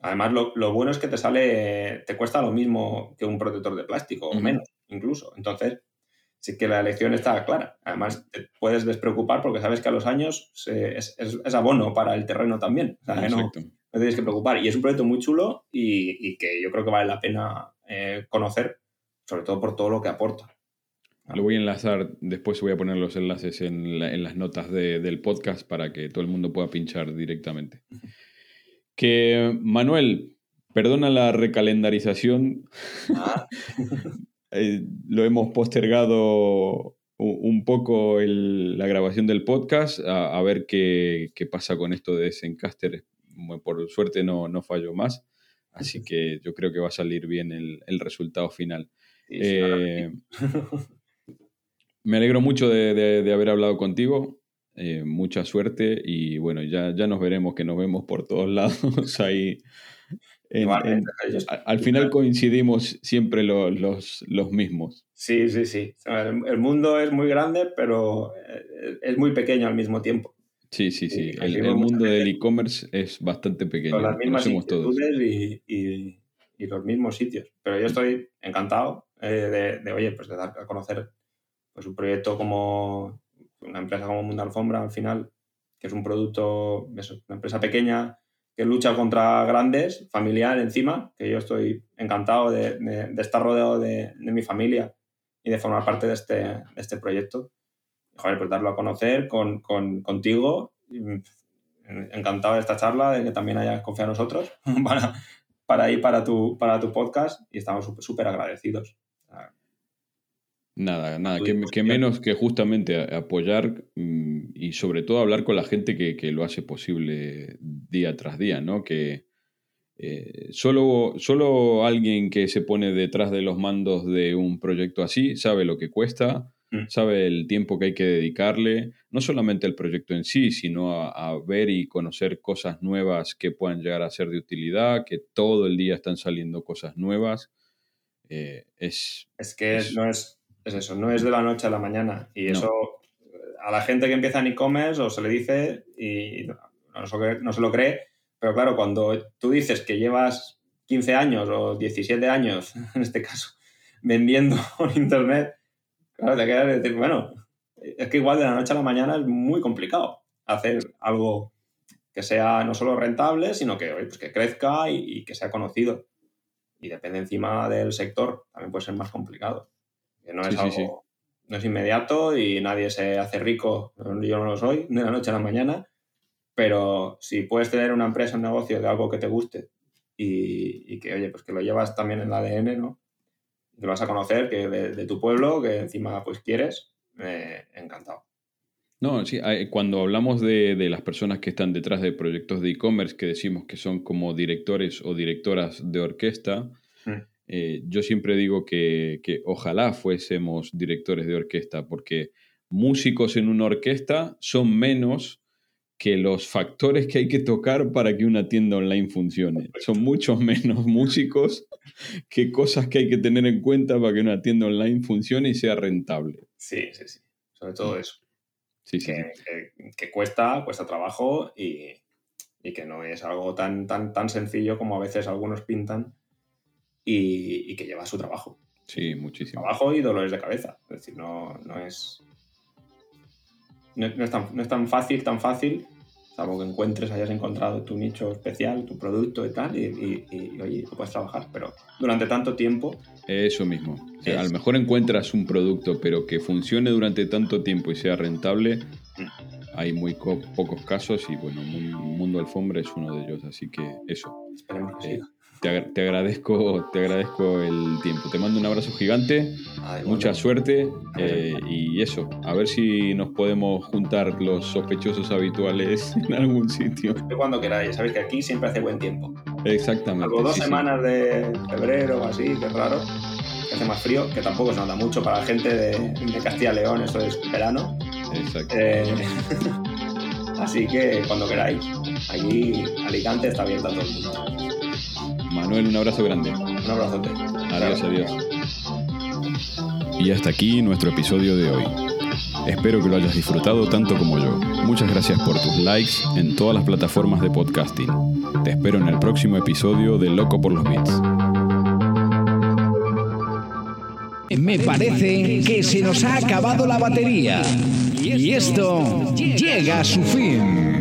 Además, lo, bueno es que te sale, te cuesta lo mismo que un protector de plástico, o menos, incluso. Entonces, sí que la elección está clara. Además, te puedes despreocupar porque sabes que a los años es, abono para el terreno también. Exacto no tienes que preocupar. Y es un proyecto muy chulo y, que yo creo que vale la pena eh, conocer, sobre todo por todo lo que aporta. Lo voy a enlazar, después voy a poner los enlaces en, las notas del podcast para que todo el mundo pueda pinchar directamente. Que Manuel, perdona la recalendarización. Ah. Eh, lo hemos postergado un poco la grabación del podcast a, ver qué, qué, pasa con esto de Zencaster por suerte no, no falló más. Así que yo creo que va a salir bien el, resultado final. Eh, me alegro mucho de, haber hablado contigo. Eh, mucha suerte y bueno, ya, ya nos veremos, que nos vemos por todos lados ahí. al final coincidimos siempre los, los, mismos. Sí, sí, sí. El mundo es muy grande, pero eh, es muy pequeño al mismo tiempo. Sí, sí, sí. El, mundo del e-commerce es bastante pequeño. Con las mismas y, y, los mismos sitios. Pero yo estoy encantado eh, de, oye, pues de dar a conocer pues, un proyecto como una empresa como Mundo Alfombra, al final, que es un producto, una empresa pequeña que lucha contra grandes, familiar encima, que yo estoy encantado de, estar rodeado de, mi familia y de formar parte de este, de este proyecto joder, pues darlo a conocer con, contigo. Mm, encantado de esta charla, de que también hayas confiado en nosotros para, para ir para tu, para tu podcast y estamos súper agradecidos. Nada, nada, que, menos que justamente apoyar mm, y sobre todo hablar con la gente que, lo hace posible día tras día, ¿no? Que eh, solo, solo alguien que se pone detrás de los mandos de un proyecto así sabe lo que cuesta. Sabe el tiempo que hay que dedicarle, no solamente al proyecto en sí, sino a, ver y conocer cosas nuevas que puedan llegar a ser de utilidad, que todo el día están saliendo cosas nuevas. Eh, es, es que no es, es, eso, no es de la noche a la mañana. Y eso a la gente que empieza en e-commerce o se le dice y no, se lo cree, pero claro, cuando tú dices que llevas 15 años o 17 años, en este caso, vendiendo por internet, claro, te quedas de decir, bueno, es que igual de la noche a la mañana es muy complicado hacer algo que sea no solo rentable, sino que, pues que crezca y, que sea conocido. Y depende encima del sector, también puede ser más complicado. Que no es algo, no es inmediato y nadie se hace rico, yo no lo soy, de la noche a la mañana, pero si puedes tener una empresa, un negocio de algo que te guste y, que, oye, pues que lo llevas también en el ADN, ¿no? Que vas a conocer, que de, tu pueblo, que encima pues quieres, encantado. No, sí, cuando hablamos de, las personas que están detrás de proyectos de e-commerce, que decimos que son como directores o directoras de orquesta, mm. eh, yo siempre digo que, que, ojalá fuésemos directores de orquesta, porque músicos en una orquesta son menos que los factores que hay que tocar para que una tienda online funcione. Son mucho menos músicos que cosas que hay que tener en cuenta para que una tienda online funcione y sea rentable. Sí, sí, sí. Sobre todo eso. Sí, sí. Que, cuesta, cuesta trabajo y, que no es algo tan, tan, tan sencillo como a veces algunos pintan y, que lleva su trabajo. Sí, muchísimo. Trabajo y dolores de cabeza. Es decir, no, no es no, es tan, no, es tan, fácil, tan fácil, salvo que encuentres, hayas encontrado tu nicho especial, tu producto y tal, y, y, oye, tú puedes trabajar, pero durante tanto tiempo... Eso mismo. a lo mejor encuentras un producto, pero que funcione durante tanto tiempo y sea rentable, mm. hay muy pocos casos y bueno, Mundo Alfombra es uno de ellos, así que eso. Esperemos que eh, te, agradezco, te agradezco el tiempo. Te mando un abrazo gigante, mucha suerte eh, y eso, a ver si nos podemos juntar los sospechosos habituales en algún sitio. Cuando queráis, sabéis que aquí siempre hace buen tiempo. Exactamente. Algo dos semanas de febrero o así, que es raro, que hace más frío, que tampoco se nota mucho para la gente de, Castilla y León, eso es verano. Exacto. Eh, así que cuando queráis, allí Alicante está abierto a todo el mundo. Manuel, un abrazo grande. Un abrazote. Adiós, adiós. Y hasta aquí nuestro episodio de hoy. Espero que lo hayas disfrutado tanto como yo. Muchas gracias por tus likes en todas las plataformas de podcasting. Te espero en el próximo episodio de Loco por los Beats. Me parece que se nos ha acabado la batería y esto llega a su fin.